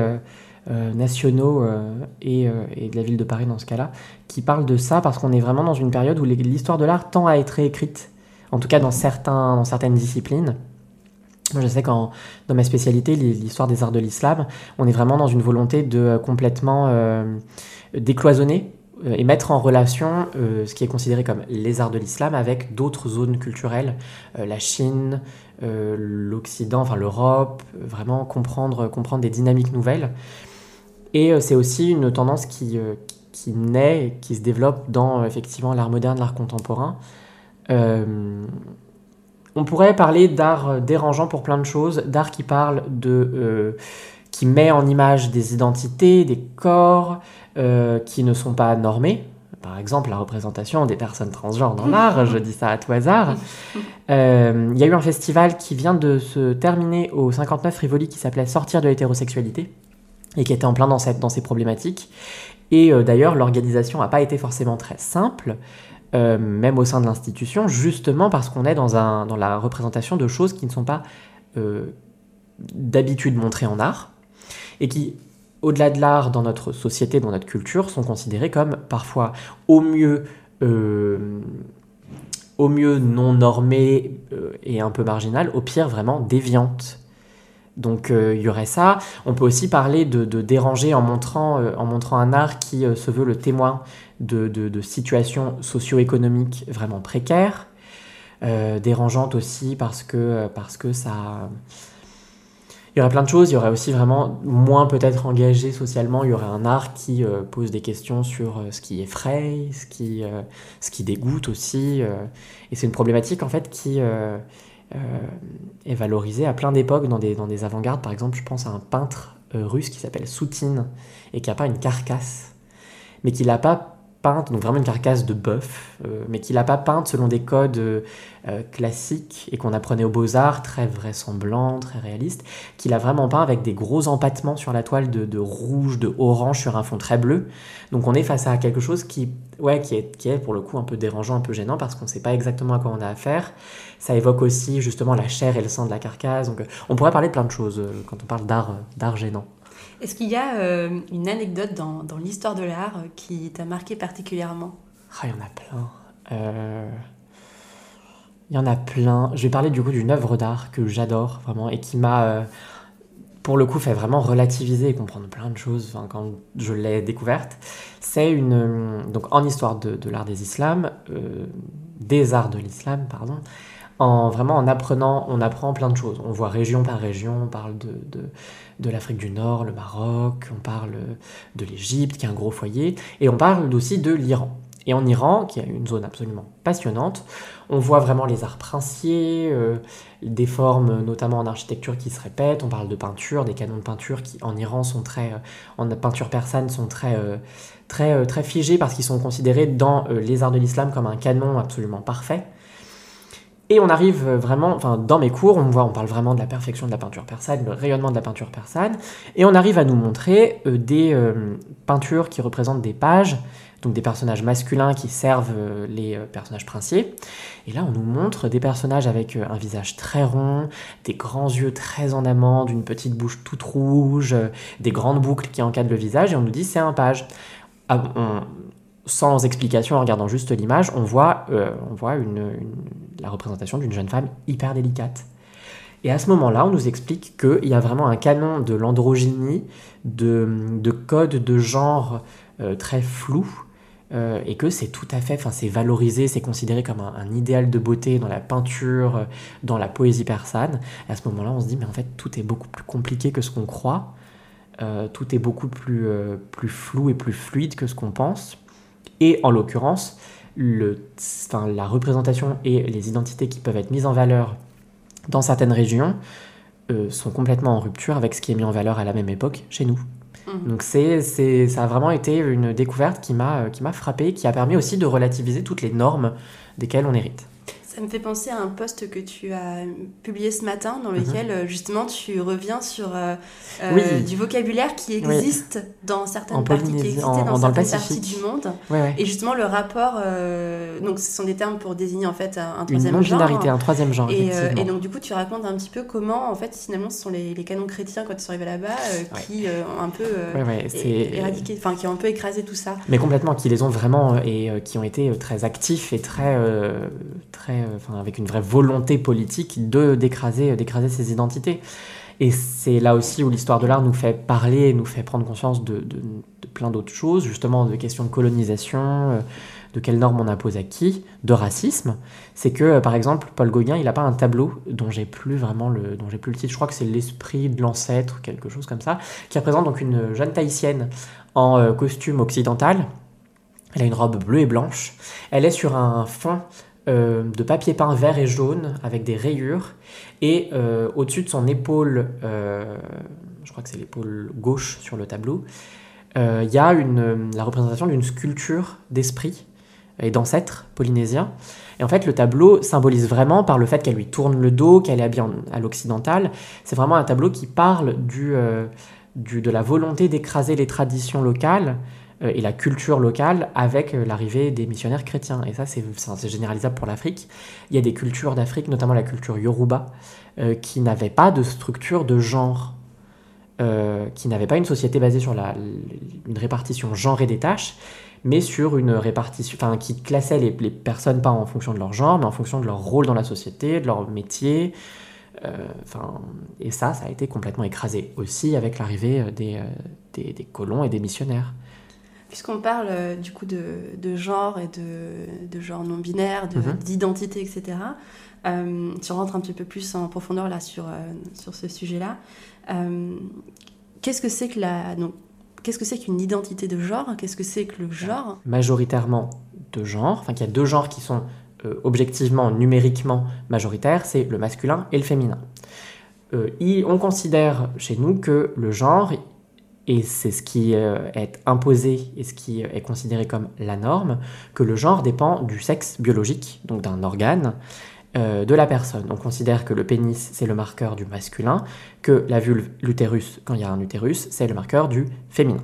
[SPEAKER 7] euh, nationaux euh, euh, et, de la ville de Paris dans ce cas-là, qui parlent de ça parce qu'on est vraiment dans une période où l'histoire de l'art tend à être réécrite, en tout cas dans, certains, dans certaines disciplines. Moi, je sais qu'en dans ma spécialité, l'histoire des arts de l'islam, on est vraiment dans une volonté de complètement décloisonner et mettre en relation ce qui est considéré comme les arts de l'islam avec d'autres zones culturelles, la Chine, l'Occident, enfin l'Europe, vraiment comprendre, comprendre des dynamiques nouvelles. Et euh, c'est aussi une tendance qui, euh, qui naît, qui se développe dans effectivement l'art moderne, l'art contemporain. Euh, on pourrait parler d'art dérangeant pour plein de choses, d'art qui parle de, qui met en image des identités, des corps qui ne sont pas normés. Par exemple, la représentation des personnes transgenres dans l'art, je dis ça à tout hasard. Il y a eu un festival qui vient de se terminer au 59 Rivoli qui s'appelait Sortir de l'hétérosexualité et qui était en plein dans, dans ces problématiques. Et euh, d'ailleurs, l'organisation n'a pas été forcément très simple, euh, même au sein de l'institution, justement parce qu'on est dans la représentation de choses qui ne sont pas euh, d'habitude montrées en art, et qui, au-delà de l'art, dans notre société, dans notre culture, sont considérées comme parfois au mieux... au mieux non normées et un peu marginales, au pire vraiment déviantes. Donc euh, il y aurait ça. On peut aussi parler de, déranger en montrant, euh, en montrant un art qui euh, se veut le témoin de, situations socio-économiques vraiment précaires. dérangeante aussi parce que, parce que ça... Il y aurait plein de choses, il y aurait aussi vraiment moins peut-être engagé socialement, il y aurait un art qui pose des questions sur ce qui effraie, ce qui, ce qui dégoûte aussi. et c'est une problématique en fait qui est valorisé à plein d'époques dans des, dans des avant-gardes. Par exemple, je pense à un peintre euh, russe qui s'appelle Soutine et qui a pas une carcasse, mais qui l'a pas peinte, donc vraiment une carcasse de bœuf, euh, mais qu'il n'a pas peinte selon des codes euh, classiques et qu'on apprenait aux beaux-arts, très vraisemblants, très réalistes, qu'il a vraiment peint avec des gros empattements sur la toile de, rouge, de orange sur un fond très bleu. Donc on est face à quelque chose qui, ouais, qui, est, qui est pour le coup un peu dérangeant, un peu gênant, parce qu'on ne sait pas exactement à quoi on a affaire. Ça évoque aussi justement la chair et le sang de la carcasse. Donc on pourrait parler de plein de choses quand on parle d'art gênant.
[SPEAKER 6] Est-ce qu'il y a euh, une anecdote dans, dans l'histoire de l'art euh, qui t'a marqué particulièrement?
[SPEAKER 7] Ah, il y en a plein. Euh, il y en a plein. Je vais parler du coup d'une œuvre d'art que j'adore vraiment et qui m'a, pour le coup, fait vraiment relativiser et comprendre plein de choses quand je l'ai découverte. C'est une. Donc, en histoire de, de l'art des islams, des arts de l'islam, pardon, en vraiment en apprenant, on apprend plein de choses. On voit région par région, on parle de, de, de l'Afrique du Nord, le Maroc, on parle de l'Égypte, qui est un gros foyer, et on parle aussi de l'Iran. Et en Iran, qui est une zone absolument passionnante, on voit vraiment les arts princiers, euh, des formes notamment en architecture qui se répètent. On parle de peinture, des canons de peinture qui en Iran sont très, euh, en peinture persane sont très, euh, très, très figés parce qu'ils sont considérés dans les arts de l'islam comme un canon absolument parfait. Et on arrive vraiment, enfin dans mes cours, on voit, on parle vraiment de la perfection de la peinture persane, le rayonnement de la peinture persane, et on arrive à nous montrer euh, des euh, peintures qui représentent des pages, donc des personnages masculins qui servent euh, les personnages princiers. Et là, on nous montre des personnages avec un visage très rond, des grands yeux très en amande, une petite bouche toute rouge, des grandes boucles qui encadrent le visage, et on nous dit c'est un page. Ah, sans explication, en regardant juste l'image, on voit, euh, on voit la représentation d'une jeune femme hyper délicate. Et à ce moment-là, on nous explique qu'il y a vraiment un canon de l'androgynie, de, de codes de genre euh, très flous, euh, et que c'est tout à fait, enfin c'est valorisé, c'est considéré comme un, idéal de beauté dans la peinture, dans la poésie persane. À ce moment-là, on se dit, mais en fait, tout est beaucoup plus compliqué que ce qu'on croit, tout est beaucoup plus, plus flou et plus fluide que ce qu'on pense. Et en l'occurrence, la représentation et les identités qui peuvent être mises en valeur dans certaines régions euh, sont complètement en rupture avec ce qui est mis en valeur à la même époque chez nous. Mmh. Donc c'est, ça a vraiment été une découverte qui m'a, qui m'a frappé, qui a permis aussi de relativiser toutes les normes desquelles on hérite.
[SPEAKER 8] Ça me fait penser à un post que tu as publié ce matin dans lequel mhm. justement tu reviens sur euh, euh, du vocabulaire qui existe dans certaines parties qui existait dans, certaines parties du monde. Et justement le rapport euh, donc ce sont des termes pour désigner en fait un, troisième
[SPEAKER 7] Une
[SPEAKER 8] genre
[SPEAKER 7] un troisième genre
[SPEAKER 8] et, et, donc du coup tu racontes un petit peu comment en fait finalement ce sont les, les canons chrétiens quand ils sont arrivés là-bas qui ont un peu éradiqué enfin qui ont un peu écrasé tout ça.
[SPEAKER 7] Mais complètement qui les ont vraiment et qui ont été très actifs et très très euh, avec une vraie volonté politique de d'écraser, d'écraser ces identités. Et c'est là aussi où l'histoire de l'art nous fait parler, nous fait prendre conscience de, plein d'autres choses, justement de questions de colonisation, euh, de quelles normes on impose à qui, de racisme. C'est que, euh, par exemple, Paul Gauguin, il n'a pas un tableau dont j'ai plus vraiment le, dont plus le titre. Je crois que c'est l'esprit de l'ancêtre, quelque chose comme ça, qui représente donc une jeune tahitienne en costume occidental. Elle a une robe bleue et blanche. Elle est sur un fond euh, de papier peint vert et jaune avec des rayures. Et euh, au-dessus de son épaule, euh, je crois que c'est l'épaule gauche sur le tableau, il y a une, la représentation d'une sculpture d'esprit et d'ancêtre polynésien. Et en fait, le tableau symbolise vraiment par le fait qu'elle lui tourne le dos, qu'elle est habillée à l'occidental. C'est vraiment un tableau qui parle de la volonté d'écraser les traditions locales et la culture locale avec euh, l'arrivée des missionnaires chrétiens. Et ça, c'est généralisable pour l'Afrique. Il y a des cultures d'Afrique, notamment la culture Yoruba, euh, qui n'avaient pas de structure de genre, qui n'avaient pas une société basée sur la, une répartition genrée des tâches, mais sur une répartition, enfin, qui classait les, personnes pas en fonction de leur genre, mais en fonction de leur rôle dans la société, de leur métier. Enfin, et ça, ça a été complètement écrasé aussi avec l'arrivée des, des colons et des missionnaires.
[SPEAKER 8] Puisqu'on parle euh, du coup de, genre et de, de genre non binaire, mhm. d'identité, etc., euh, tu rentres un petit peu plus en profondeur là sur, euh, sur ce sujet-là. qu'est-ce que c'est que la, donc, qu'est-ce que c'est qu'une identité de genre? Qu'est-ce que c'est que le genre?
[SPEAKER 7] Majoritairement de genre, enfin qu'il y a deux genres qui sont objectivement, numériquement majoritaires, c'est le masculin et le féminin. on considère chez nous que le genre, et c'est ce qui euh, est imposé et ce qui est considéré comme la norme, que le genre dépend du sexe biologique, donc d'un organe, euh, de la personne. On considère que le pénis, c'est le marqueur du masculin, que la vulve, l'utérus, quand il y a un utérus, c'est le marqueur du féminin.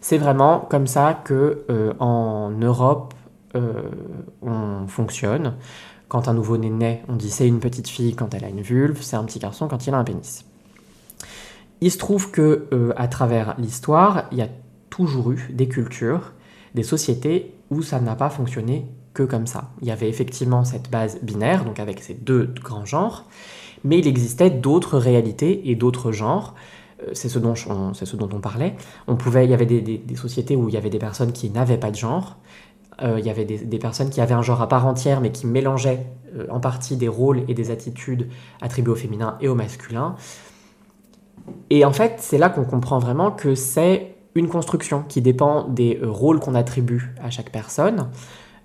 [SPEAKER 7] C'est vraiment comme ça que euh, en Europe, on fonctionne. Quand un nouveau-né naît, on dit c'est une petite fille quand elle a une vulve, c'est un petit garçon quand il a un pénis. Il se trouve que euh, à travers l'histoire, il y a toujours eu des cultures, des sociétés où ça n'a pas fonctionné que comme ça. Il y avait effectivement cette base binaire, donc avec ces deux grands genres, mais il existait d'autres réalités et d'autres genres. Euh, c'est ce, dont on, ce dont on parlait. On pouvait, il y avait des, sociétés où il y avait des personnes qui n'avaient pas de genre. Euh, il y avait des, personnes qui avaient un genre à part entière, mais qui mélangeaient en partie des rôles et des attitudes attribués au féminin et au masculin. Et en fait, c'est là qu'on comprend vraiment que c'est une construction qui dépend des euh, rôles qu'on attribue à chaque personne.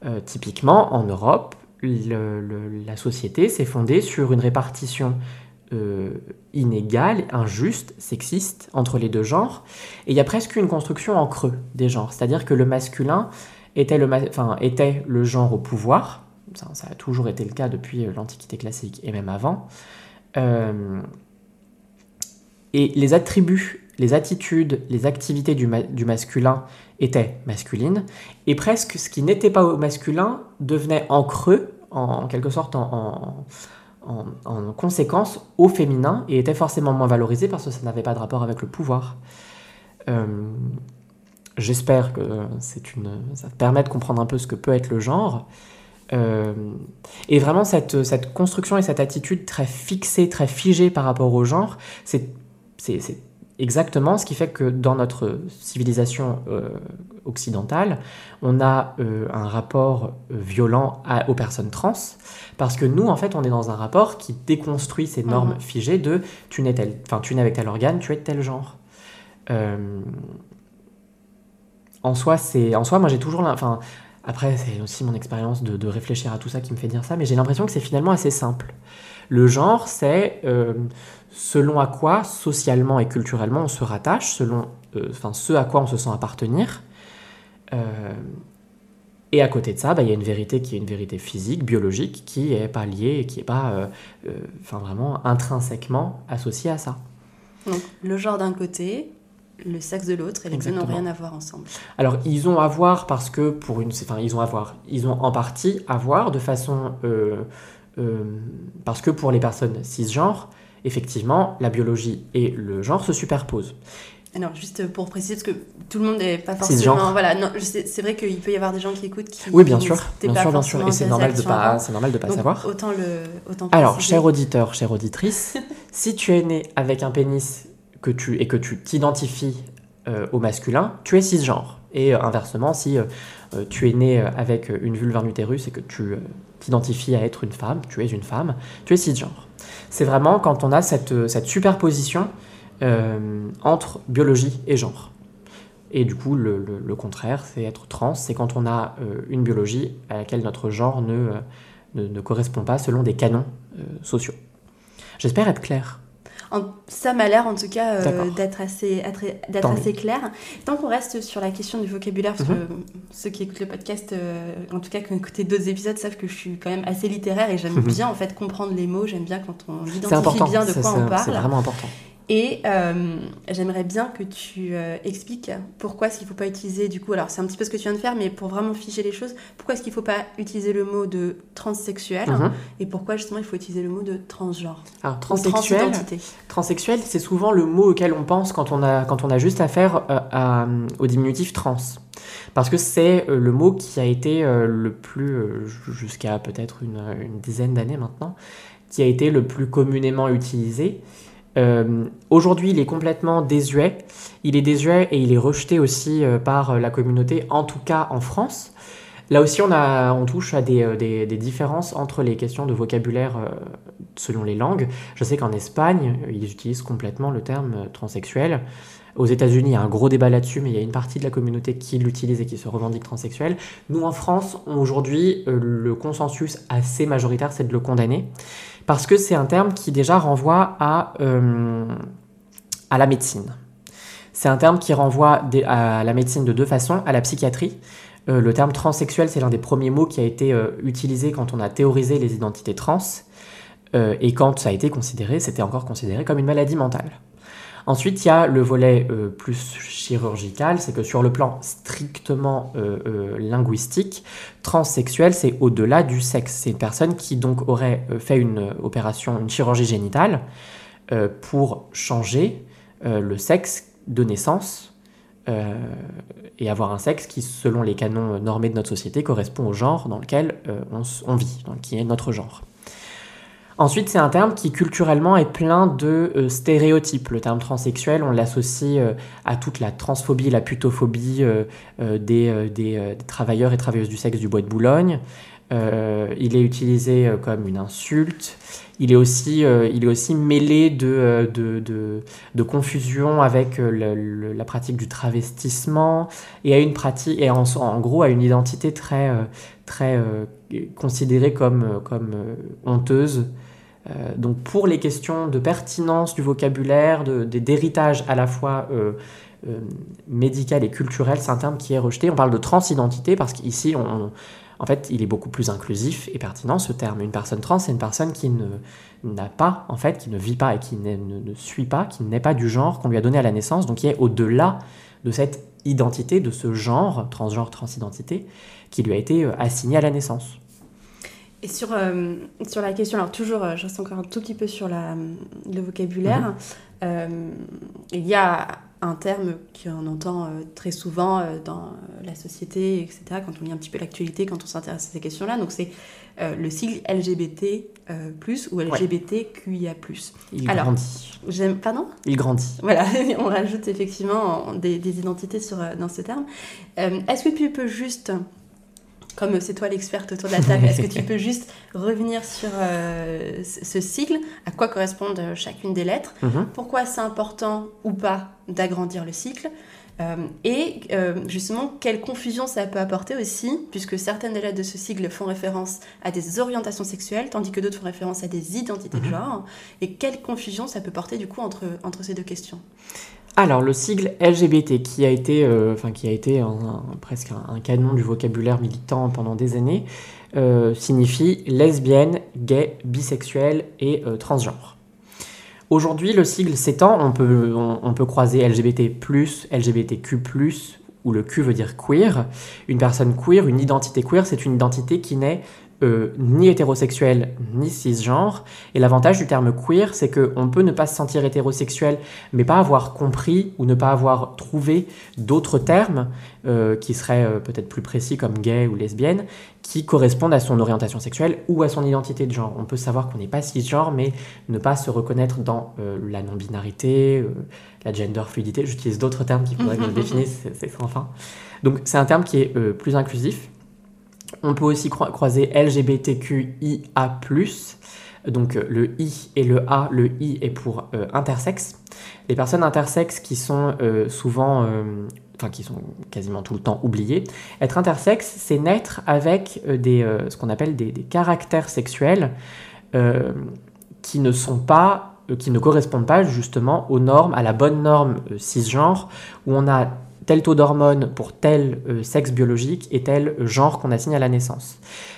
[SPEAKER 7] Euh, typiquement, en Europe, la société s'est fondée sur une répartition euh, inégale, injuste, sexiste entre les deux genres. Et il y a presque une construction en creux des genres. C'est-à-dire que le masculin était le, genre au pouvoir. Ça, a toujours été le cas depuis l'Antiquité classique et même avant. Et les attributs, les attitudes, les activités du, masculin étaient masculines, et presque ce qui n'était pas masculin devenait en creux, en, quelque sorte en, conséquence, au féminin, et était forcément moins valorisé parce que ça n'avait pas de rapport avec le pouvoir. Euh, j'espère que ça permet de comprendre un peu ce que peut être le genre. Euh, et vraiment, cette, cette construction et cette attitude très fixée, très figée par rapport au genre, c'est exactement ce qui fait que dans notre civilisation euh, occidentale, on a euh, un rapport violent aux personnes trans, parce que nous, en fait, on est dans un rapport qui déconstruit ces normes
[SPEAKER 8] Mhm.
[SPEAKER 7] figées de tu nais tel, tu nais avec tel organe, tu es de tel genre. Euh, en soi, c'est, en soi, moi j'ai toujours, enfin, après c'est aussi mon expérience de, de réfléchir à tout ça qui me fait dire ça, mais j'ai l'impression que c'est finalement assez simple. Le genre, c'est euh, selon à quoi socialement et culturellement on se rattache, selon, euh, enfin, ce à quoi on se sent appartenir. Euh, et à côté de ça, bah, il y a une vérité qui est une vérité physique, biologique, qui est pas liée qui est pas, euh, enfin vraiment intrinsèquement associée à ça.
[SPEAKER 8] Donc, le genre d'un côté, le sexe de l'autre, et les deux n'ont rien à voir ensemble.
[SPEAKER 7] Alors, ils ont à voir parce que pour une, enfin, ils ont à voir, ils ont en partie à voir de façon, euh, euh, parce que pour les personnes cisgenres, effectivement, la biologie et le genre se superposent.
[SPEAKER 8] Alors, juste pour préciser, parce que tout le monde n'est pas forcément. Voilà, c'est vrai qu'il peut y avoir des gens qui écoutent qui.
[SPEAKER 7] Oui, bien sûr, bien sûr, bien sûr, et c'est normal de pas, normal de pas
[SPEAKER 8] Donc,
[SPEAKER 7] savoir.
[SPEAKER 8] Autant le. Autant
[SPEAKER 7] Alors,
[SPEAKER 8] préciser.
[SPEAKER 7] cher auditeur, chère auditrice, si tu es né avec un pénis que tu, et que tu t'identifies euh, au masculin, tu es cisgenre. Et euh, inversement, si euh, tu es né avec une vulve un utérus et que tu t'identifies à être une femme, tu es une femme, tu es cisgenre. C'est vraiment quand on a cette, euh, cette superposition euh, entre biologie et genre. Et du coup, le, le- contraire, c'est être trans, c'est quand on a euh, une biologie à laquelle notre genre ne, ne, correspond pas selon des canons sociaux. J'espère être clair.
[SPEAKER 8] En- ça m'a l'air en tout cas euh, d'être assez, d'être clair. Tant qu'on reste sur la question du vocabulaire, parce
[SPEAKER 7] Mhm.
[SPEAKER 8] que ceux qui écoutent le podcast, euh, en tout cas qui ont écouté d'autres épisodes, savent que je suis quand même assez littéraire et j'aime bien en fait comprendre les mots. J'aime bien quand on
[SPEAKER 7] C'est
[SPEAKER 8] identifie bien de quoi
[SPEAKER 7] c'est-
[SPEAKER 8] on
[SPEAKER 7] C'est
[SPEAKER 8] parle.
[SPEAKER 7] vraiment important.
[SPEAKER 8] Et euh, j'aimerais bien que tu euh, expliques pourquoi est-ce qu'il ne faut pas utiliser, du coup, alors c'est un petit peu ce que tu viens de faire, mais pour vraiment figer les choses, pourquoi est-ce qu'il ne faut pas utiliser le mot de transsexuel
[SPEAKER 7] Mhm.
[SPEAKER 8] et pourquoi justement il faut utiliser le mot de transgenre
[SPEAKER 7] Alors, transsexuel, transsexuel, c'est souvent le mot auquel on pense quand on a, quand on a juste affaire euh, à- au diminutif trans. Parce que c'est le mot qui a été le plus, ju- jusqu'à peut-être une, une dizaine d'années maintenant, qui a été le plus communément utilisé. Euh, Aujourd'hui, il est complètement désuet. Il est désuet et il est rejeté aussi euh, par euh, la communauté, en tout cas en France. Là aussi, on, touche à des, des- différences entre les questions de vocabulaire selon les langues. Je sais qu'en Espagne, ils utilisent complètement le terme transsexuel. Aux États-Unis, il y a un gros débat là-dessus, mais il y a une partie de la communauté qui l'utilise et qui se revendique transsexuel. Nous, en France, aujourd'hui, le consensus assez majoritaire, c'est de le condamner. Parce que c'est un terme qui déjà renvoie à, euh, la médecine. C'est un terme qui renvoie à la médecine de deux façons, à la psychiatrie. Euh, le terme transsexuel, c'est l'un des premiers mots qui a été euh, utilisé quand on a théorisé les identités trans. Et quand ça a été considéré, c'était encore considéré comme une maladie mentale. Ensuite, il y a le volet euh, plus chirurgical, c'est que sur le plan strictement euh, euh, linguistique, transsexuel, c'est au-delà du sexe. C'est une personne qui donc aurait fait une opération, une chirurgie génitale, pour changer le sexe de naissance et avoir un sexe qui, selon les canons normés de notre société, correspond au genre dans lequel on, vit, qui est notre genre. Ensuite, c'est un terme qui culturellement est plein de euh, stéréotypes. Le terme transsexuel, on l'associe euh, à toute la transphobie, la putophobie euh, des, travailleurs et travailleuses du sexe du bois de Boulogne. Il est utilisé comme une insulte. Il est aussi, il est aussi mêlé de, confusion avec la pratique du travestissement et à une pratique et en, gros à une identité très, très considérée comme, honteuse. Euh, donc pour les questions de pertinence du vocabulaire, d'héritage à la fois euh, euh, médical et culturel, c'est un terme qui est rejeté. On parle de transidentité parce qu'ici, en fait, il est beaucoup plus inclusif et pertinent ce terme. Une personne trans, c'est une personne qui n'a pas, en fait, qui ne vit pas et qui ne, ne suit pas, qui n'est pas du genre qu'on lui a donné à la naissance, donc qui est au-delà de cette identité, de ce genre, transgenre, transidentité, qui lui a été assigné à la naissance.
[SPEAKER 8] Et sur, euh, sur la question, alors toujours, euh, je reste encore un tout petit peu sur la, le vocabulaire.
[SPEAKER 7] Mhm.
[SPEAKER 8] Euh, il y a un terme qu'on entend euh, très souvent dans la société, etc., quand on lit un petit peu l'actualité, quand on s'intéresse à ces questions-là. Donc c'est le sigle LGBT plus ou LGBTQIA+.
[SPEAKER 7] Il
[SPEAKER 8] Alors,
[SPEAKER 7] grandit.
[SPEAKER 8] J'aime, pardon?
[SPEAKER 7] Il grandit.
[SPEAKER 8] Voilà, on rajoute effectivement des, des identités sur, dans ce terme. Est-ce que tu peux juste, comme c'est toi l'experte autour de la table, est-ce que tu peux juste revenir sur euh, ce sigle, à quoi correspondent euh, chacune des lettres,
[SPEAKER 7] Mhm.
[SPEAKER 8] pourquoi c'est important ou pas d'agrandir le cycle euh, et euh, justement, quelle confusion ça peut apporter aussi, puisque certaines des lettres de ce sigle font référence à des orientations sexuelles, tandis que d'autres font référence à des identités de
[SPEAKER 7] Mhm.
[SPEAKER 8] genre, et quelle confusion ça peut porter du coup entre, entre ces deux questions?
[SPEAKER 7] Alors, le sigle LGBT, qui a été, euh, qui a été presque un, canon du vocabulaire militant pendant des années, euh, signifie lesbienne, gay, bisexuel et euh, transgenre. Aujourd'hui, le sigle s'étend, on peut, croiser LGBT+, LGBTQ+, où le Q veut dire queer. Une personne queer, une identité queer, c'est une identité qui n'est euh, ni hétérosexuelle ni cisgenre. Et l'avantage du terme queer, c'est qu'on peut ne pas se sentir hétérosexuel, mais pas avoir compris ou ne pas avoir trouvé d'autres termes euh, qui seraient euh, peut-être plus précis comme gay ou lesbienne, qui correspondent à son orientation sexuelle ou à son identité de genre. On peut savoir qu'on n'est pas cisgenre, mais ne pas se reconnaître dans euh, la non-binarité, euh, la gender fluidité. J'utilise d'autres termes qu'il faudrait que je définisse, c'est c'est sans fin. Donc c'est un terme qui est euh, plus inclusif. On peut aussi croi- croiser LGBTQIA+, donc euh, le I et le A, le I est pour euh, intersexe. Les personnes intersexes qui sont euh, souvent, euh, enfin qui sont quasiment tout le temps oubliées. Être intersexe, c'est naître avec des, ce qu'on appelle des, des caractères sexuels qui ne sont pas, qui ne correspondent pas justement aux normes, à la bonne norme cisgenre, où on a tel taux d'hormones pour tel euh, sexe biologique et tel genre qu'on assigne à la naissance.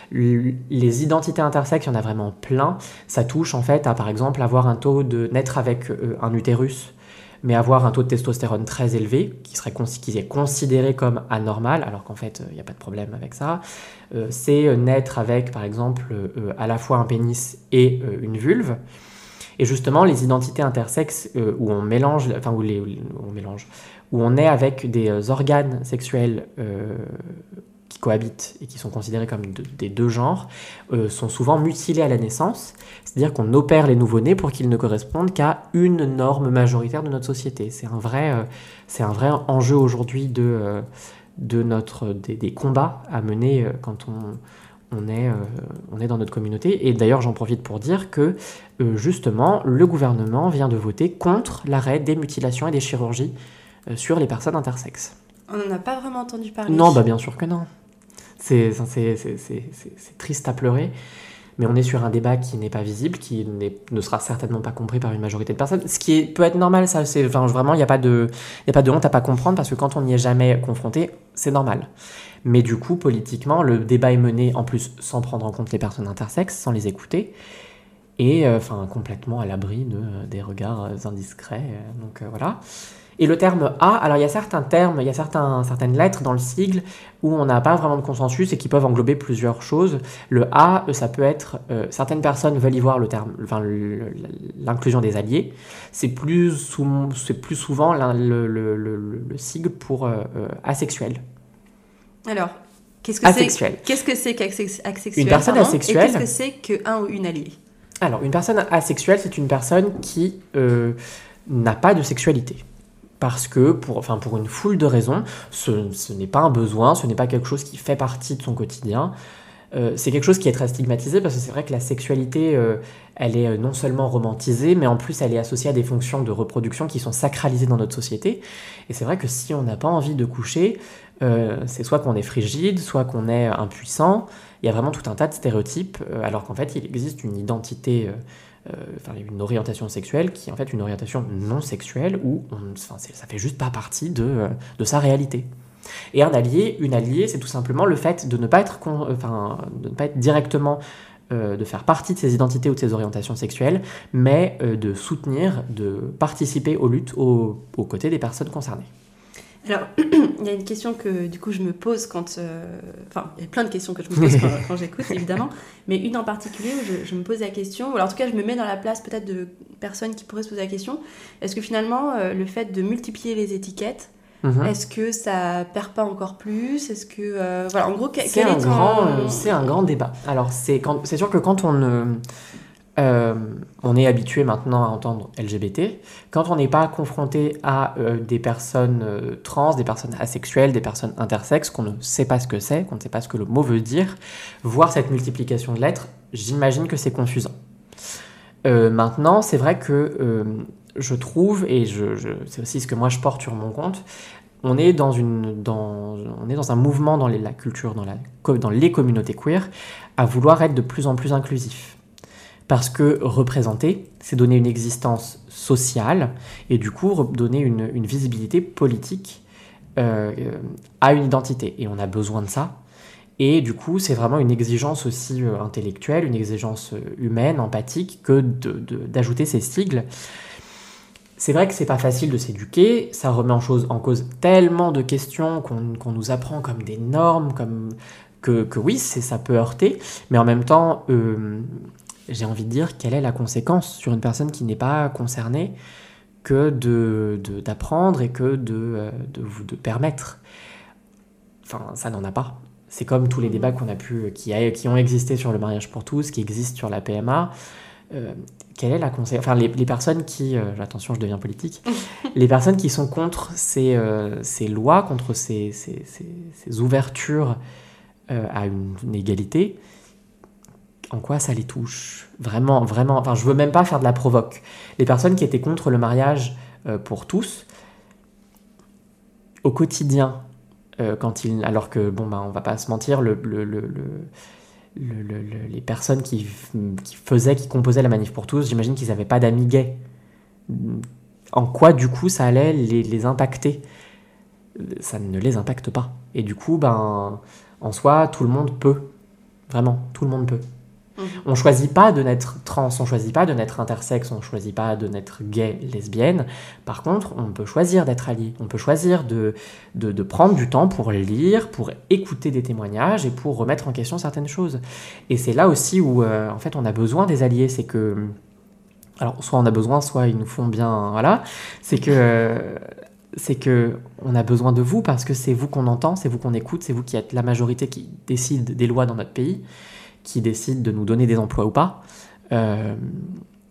[SPEAKER 7] Les identités intersexes, il y en a vraiment plein. Ça touche en fait à par exemple avoir un taux de naître avec euh, un utérus, mais avoir un taux de testostérone très élevé, qui, serait est considéré comme anormal, alors qu'en fait euh, il n'y a pas de problème avec ça. C'est naître avec par exemple à la fois un pénis et une vulve. Et justement, les identités intersexes où on mélange, enfin où on mélange, où on est avec des euh, organes sexuels euh, qui cohabitent et qui sont considérés comme de- des deux genres, euh, sont souvent mutilés à la naissance. C'est-à-dire qu'on opère les nouveau-nés pour qu'ils ne correspondent qu'à une norme majoritaire de notre société. C'est un vrai, un vrai enjeu aujourd'hui de, notre, des, combats à mener quand on, on est, on est dans notre communauté. Et d'ailleurs, j'en profite pour dire que, justement, le gouvernement vient de voter contre l'arrêt des mutilations et des chirurgies sur les personnes intersexes.
[SPEAKER 8] On n'en a pas vraiment entendu parler.
[SPEAKER 7] Non, bah bien sûr que non. C'est triste à pleurer, mais on est sur un débat qui n'est pas visible, qui ne sera certainement pas compris par une majorité de personnes. Ce qui est- peut être normal, ça, c'est enfin, vraiment, il n'y a, pas de- y a pas de honte à pas comprendre, parce que quand on n'y est jamais confronté, c'est normal. Mais du coup, politiquement, le débat est mené en plus sans prendre en compte les personnes intersexes, sans les écouter, et euh, enfin complètement à l'abri de, euh, des regards euh, indiscrets. euh, donc euh, voilà. Et le terme A, alors il y a certains termes, il y a certains, certaines lettres dans le sigle où on n'a pas vraiment de consensus et qui peuvent englober plusieurs choses. Le A, euh, ça peut être, euh, certaines personnes veulent y voir le terme, enfin l'inclusion des alliés. C'est plus, sou- c'est plus souvent le, le- le- le sigle pour euh, asexuel.
[SPEAKER 8] Alors, qu'est-ce que c'est. Qu'est-ce que c'est qu'asexuel
[SPEAKER 7] Une personne
[SPEAKER 8] pardon,
[SPEAKER 7] asexuelle-
[SPEAKER 8] Et qu'est-ce que c'est qu'un ou une alliée?
[SPEAKER 7] Alors, une personne asexuelle, c'est une personne qui euh, n'a pas de sexualité. Parce que, pour, enfin, pour une foule de raisons, ce, n'est pas un besoin, ce n'est pas quelque chose qui fait partie de son quotidien. Euh, c'est quelque chose qui est très stigmatisé parce que c'est vrai que la sexualité, euh, elle est euh, non seulement romantisée, mais en plus elle est associée à des fonctions de reproduction qui sont sacralisées dans notre société. Et c'est vrai que si on n'a pas envie de coucher, c'est soit qu'on est frigide, soit qu'on est impuissant. Il y a vraiment tout un tas de stéréotypes, alors qu'en fait il existe une identité, enfin une orientation sexuelle qui est en fait une orientation non sexuelle où on, ça fait juste pas partie de, euh, de sa réalité. Et un allié, une alliée, c'est tout simplement le fait de ne pas être, être directement, euh, de faire partie de ses identités ou de ses orientations sexuelles, mais euh, de soutenir, de participer aux luttes aux côtés des personnes concernées.
[SPEAKER 8] Alors, il y a une question que du coup je me pose quand. euh, Enfin, il y a plein de questions que je me pose quand, quand j'écoute, évidemment. Mais une en particulier où je, je me pose la question, ou alors en tout cas je me mets dans la place peut-être de personnes qui pourraient se poser la question est-ce que finalement euh, le fait de multiplier les étiquettes,
[SPEAKER 7] Mhm.
[SPEAKER 8] est-ce que ça perd pas encore plus? Est-ce que. euh, voilà, en gros, que-
[SPEAKER 7] C'est
[SPEAKER 8] quel
[SPEAKER 7] un,
[SPEAKER 8] est ton.
[SPEAKER 7] grand, c'est un grand débat. Alors, c'est quand- c'est sûr que quand on, euh, on est habitué maintenant à entendre LGBT, quand on n'est pas confronté à euh, des personnes euh, trans, des personnes asexuelles, des personnes intersexes, qu'on ne sait pas ce que c'est, qu'on ne sait pas ce que le mot veut dire, voir cette multiplication de lettres, j'imagine que c'est confusant. Maintenant, c'est vrai que je trouve, et c'est aussi ce que moi je porte sur mon compte, on est dans, un mouvement dans la culture, dans, dans les communautés queer, à vouloir être de plus en plus inclusif. Parce que représenter, c'est donner une existence sociale et du coup donner une, visibilité politique euh, à une identité. Et on a besoin de ça. Et du coup, c'est vraiment une exigence aussi euh, intellectuelle, une exigence euh, humaine, empathique, que d'ajouter ces sigles. C'est vrai que c'est pas facile de s'éduquer, ça remet en, cause tellement de questions qu'on nous apprend comme des normes, comme que, oui, ça peut heurter, mais en même temps, j'ai envie de dire quelle est la conséquence sur une personne qui n'est pas concernée que de de- d'apprendre et que de, euh, de vous de permettre. Enfin, ça n'en a pas. C'est comme tous les débats qu'on a pu, qui, a- qui ont existé sur le mariage pour tous, qui existent sur la PMA. Euh, quelle est la conséquence? Enfin, les, les personnes qui, euh, attention, je deviens politique, les personnes qui sont contre ces, euh, ces lois, contre ces, ces, ces- ouvertures à une, une égalité, en quoi ça les touche Vraiment, vraiment. Enfin, je veux même pas faire de la provoque. Les personnes qui étaient contre le mariage euh, pour tous, au quotidien, euh, quand ils, alors que bon, bah, on va pas se mentir, le, le- le- le- le- le- le- les personnes qui, qui faisaient, qui composaient la manif pour tous, j'imagine qu'ils n'avaient pas d'amis gays. En quoi, du coup, ça allait les, les impacter? Ça ne les impacte pas. Et du coup, ben, en soi, tout le monde peut. Vraiment, tout le monde peut.
[SPEAKER 8] Mhm.
[SPEAKER 7] On choisit pas de naître trans, on choisit pas de naître intersexe, on choisit pas de naître gay, lesbienne. Par contre, on peut choisir d'être allié. On peut choisir de, de, prendre du temps pour lire, pour écouter des témoignages et pour remettre en question certaines choses. Et c'est là aussi où, euh, en fait, on a besoin des alliés. C'est que. Alors, soit on a besoin, soit ils nous font bien. Voilà. C'est que. c'est que on a besoin de vous parce que c'est vous qu'on entend, c'est vous qu'on écoute, c'est vous qui êtes la majorité qui décide des lois dans notre pays, qui décide de nous donner des emplois ou pas. Euh,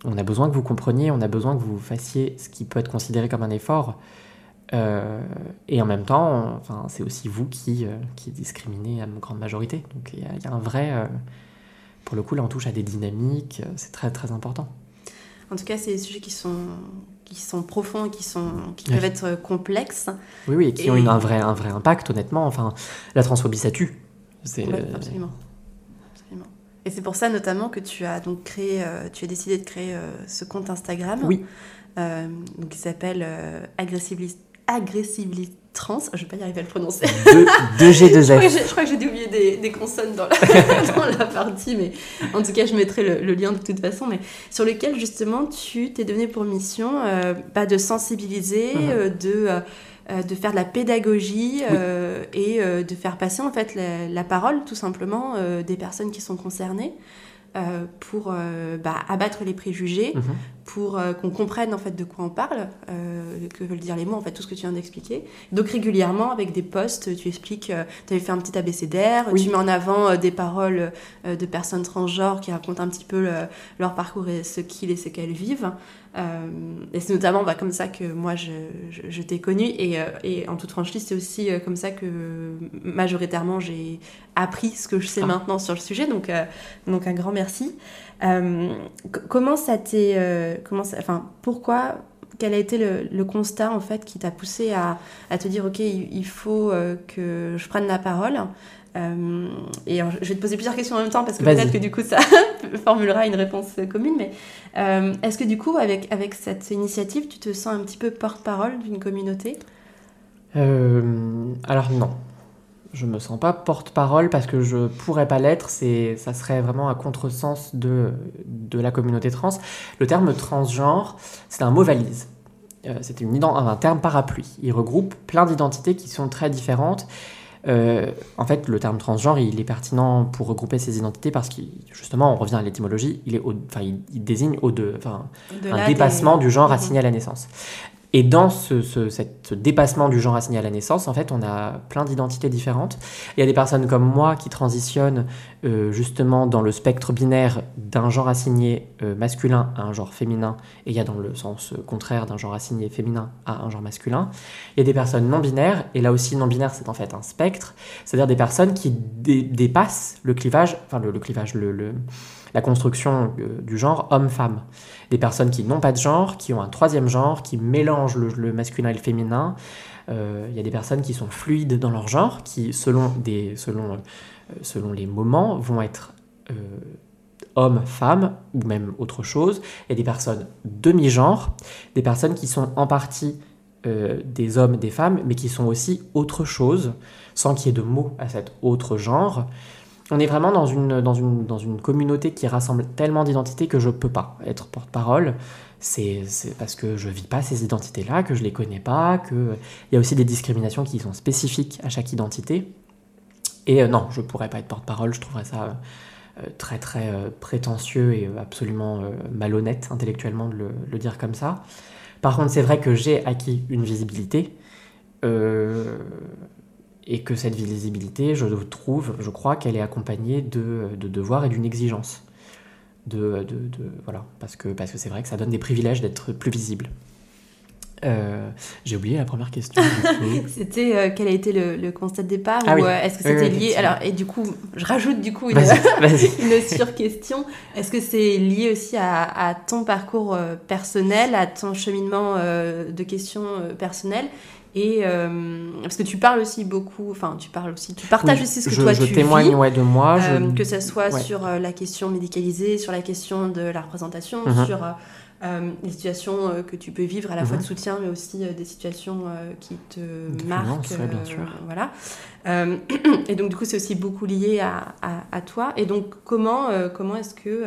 [SPEAKER 7] on a besoin que vous compreniez, on a besoin que vous fassiez ce qui peut être considéré comme un effort. Euh, et en même temps, enfin, c'est aussi vous qui, euh, qui discriminez à une grande majorité. Donc il y, a- il y a un vrai... euh, pour le coup, là, on touche à des dynamiques, c'est très très important.
[SPEAKER 8] En tout cas, c'est des sujets qui sont, qui sont profonds, qui, sont, qui peuvent être complexes.
[SPEAKER 7] Oui, oui, et qui
[SPEAKER 8] Et-
[SPEAKER 7] ont une- un, vrai, un vrai impact, honnêtement. Enfin, la transphobie, ça tue. C'est,
[SPEAKER 8] Ouais, absolument. Et c'est pour ça notamment que tu as donc créé, euh, tu as décidé de créer euh, ce compte Instagram.
[SPEAKER 7] Oui.
[SPEAKER 8] Euh, donc qui s'appelle Aggressively, Aggressively Trans. Je vais pas y arriver à le prononcer.
[SPEAKER 7] 2, g 2
[SPEAKER 8] je, crois que j'ai- je crois que j'ai dû oublier des, des consonnes dans la, dans la partie, mais en tout cas, je mettrai le, le lien de toute façon. Mais sur lequel justement, tu t'es donné pour mission bah, de sensibiliser,
[SPEAKER 7] Mhm.
[SPEAKER 8] de de faire de la pédagogie euh, et euh, de faire passer en fait la, la parole tout simplement euh, des personnes qui sont concernées euh, pour euh, bah, abattre les préjugés,
[SPEAKER 7] Mhm.
[SPEAKER 8] pour euh, qu'on comprenne en fait de quoi on parle, euh, que veulent dire les mots, en fait tout ce que tu viens d'expliquer. Donc régulièrement avec des posts, tu expliques, tu avais fait un petit abécédaire,
[SPEAKER 7] Oui.
[SPEAKER 8] tu mets en avant euh, des paroles euh, de personnes transgenres qui racontent un petit peu le- leur parcours et ce qu'ils et ce qu'elles vivent. Euh, et c'est notamment bah, comme ça que moi je, je, je t'ai connue et, euh, et en toute franchise c'est aussi euh, comme ça que majoritairement j'ai appris ce que je sais
[SPEAKER 7] Ah.
[SPEAKER 8] maintenant sur le sujet donc, donc un grand merci. Comment ça t'est... comment ça- enfin, pourquoi quel a été le, le constat en fait qui t'a poussé à, à te dire ok il, il faut euh, que je prenne la parole? Euh, et alors, je vais te poser plusieurs questions en même temps parce que peut-être que du coup ça formulera une réponse commune mais euh, est-ce que du coup avec, avec cette initiative tu te sens un petit peu porte-parole d'une communauté?
[SPEAKER 7] Euh, alors non, je me sens pas porte-parole parce que je pourrais pas l'être. C'est, ça serait vraiment à contresens de de la communauté trans. Le terme transgenre, c'est un mot valise. ident- un terme parapluie. Il regroupe plein d'identités qui sont très différentes. Euh, en fait, le terme transgenre, il est pertinent pour regrouper ces identités parce que, justement, on revient à l'étymologie, il, est au- enfin, il, il désigne au de, un
[SPEAKER 8] des-
[SPEAKER 7] dépassement du genre
[SPEAKER 8] Mhm.
[SPEAKER 7] assigné à la naissance. Et dans ce, ce- cette- ce dépassement du genre assigné à la naissance, en fait, on a plein d'identités différentes. Il y a des personnes comme moi qui transitionnent euh, justement dans le spectre binaire d'un genre assigné euh, masculin à un genre féminin, et il y a dans le sens euh, contraire d'un genre assigné féminin à un genre masculin. Il y a des personnes non binaires, et là aussi non binaire c'est en fait un spectre, c'est-à-dire des personnes qui dé- dépassent le clivage, enfin le, le clivage, le, le- la construction euh, du genre homme-femme. Des personnes qui n'ont pas de genre, qui ont un troisième genre, qui mélangent le, masculin et le féminin. Euh, Il y a des personnes qui sont fluides dans leur genre, qui selon, des, selon, euh, selon les moments vont être euh, hommes, femmes ou même autre chose. Il y a des personnes demi-genre, des personnes qui sont en partie des hommes, des femmes, mais qui sont aussi autre chose, sans qu'il y ait de mots à cet autre genre. On est vraiment dans une, dans une, dans une communauté qui rassemble tellement d'identités que je ne peux pas être porte-parole. C'est parce que je vis pas ces identités-là, que je les connais pas, qu'il y a aussi des discriminations qui sont spécifiques à chaque identité. Et euh, non, je pourrais pas être porte-parole, je trouverais ça euh, très très euh, prétentieux et euh, absolument euh, malhonnête intellectuellement de le, dire comme ça. Par contre, c'est vrai que j'ai acquis une visibilité euh, et que cette visibilité, je trouve, je crois qu'elle est accompagnée de, de devoirs et d'une exigence. De, de, de- voilà, parce que parce que c'est vrai que ça donne des privilèges d'être plus visible. Euh, j'ai oublié la première question.
[SPEAKER 8] C'était euh, quel a été le, le constat de départ
[SPEAKER 7] Ah
[SPEAKER 8] ou
[SPEAKER 7] oui.
[SPEAKER 8] euh, est-ce que
[SPEAKER 7] Oui, oui,
[SPEAKER 8] c'était lié alors et du coup je rajoute du coup une, une sur-question est-ce que c'est lié aussi à, à ton parcours personnel à ton cheminement de questions personnelles? Et euh, parce que tu parles aussi beaucoup enfin tu parles aussi tu partages
[SPEAKER 7] Oui,
[SPEAKER 8] aussi ce que
[SPEAKER 7] je,
[SPEAKER 8] toi
[SPEAKER 7] je
[SPEAKER 8] tu
[SPEAKER 7] témoigne
[SPEAKER 8] vis
[SPEAKER 7] ouais, de moi. je-
[SPEAKER 8] euh, que ce soit
[SPEAKER 7] ouais.
[SPEAKER 8] sur euh, la question médicalisée, sur la question de la représentation,
[SPEAKER 7] Mhm.
[SPEAKER 8] sur les situations que tu peux vivre à la fois de
[SPEAKER 7] Mhm.
[SPEAKER 8] soutien, mais aussi des situations qui te marquent.
[SPEAKER 7] ouais, bien sûr.
[SPEAKER 8] Voilà. Et donc, du coup, c'est aussi beaucoup lié à, à- à toi. Et donc, comment, comment est-ce que.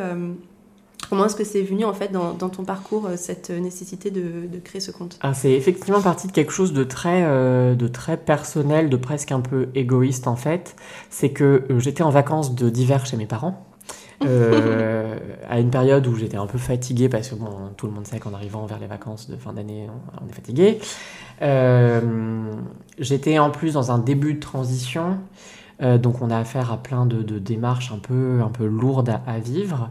[SPEAKER 8] Euh, Comment est-ce que c'est venu en fait dans, dans ton parcours euh, cette nécessité de, de créer ce compte?
[SPEAKER 7] Ah, c'est effectivement parti de quelque chose de très, euh, de très personnel, de presque un peu égoïste en fait. C'est que euh, j'étais en vacances de d'hiver chez mes parents. euh, à une période où j'étais un peu fatigué parce que bon, tout le monde sait qu'en arrivant vers les vacances de fin d'année, on, on est fatigué. Euh, j'étais en plus dans un début de transition, euh, donc on a affaire à plein de, de démarches un peu, un peu lourdes à, à vivre.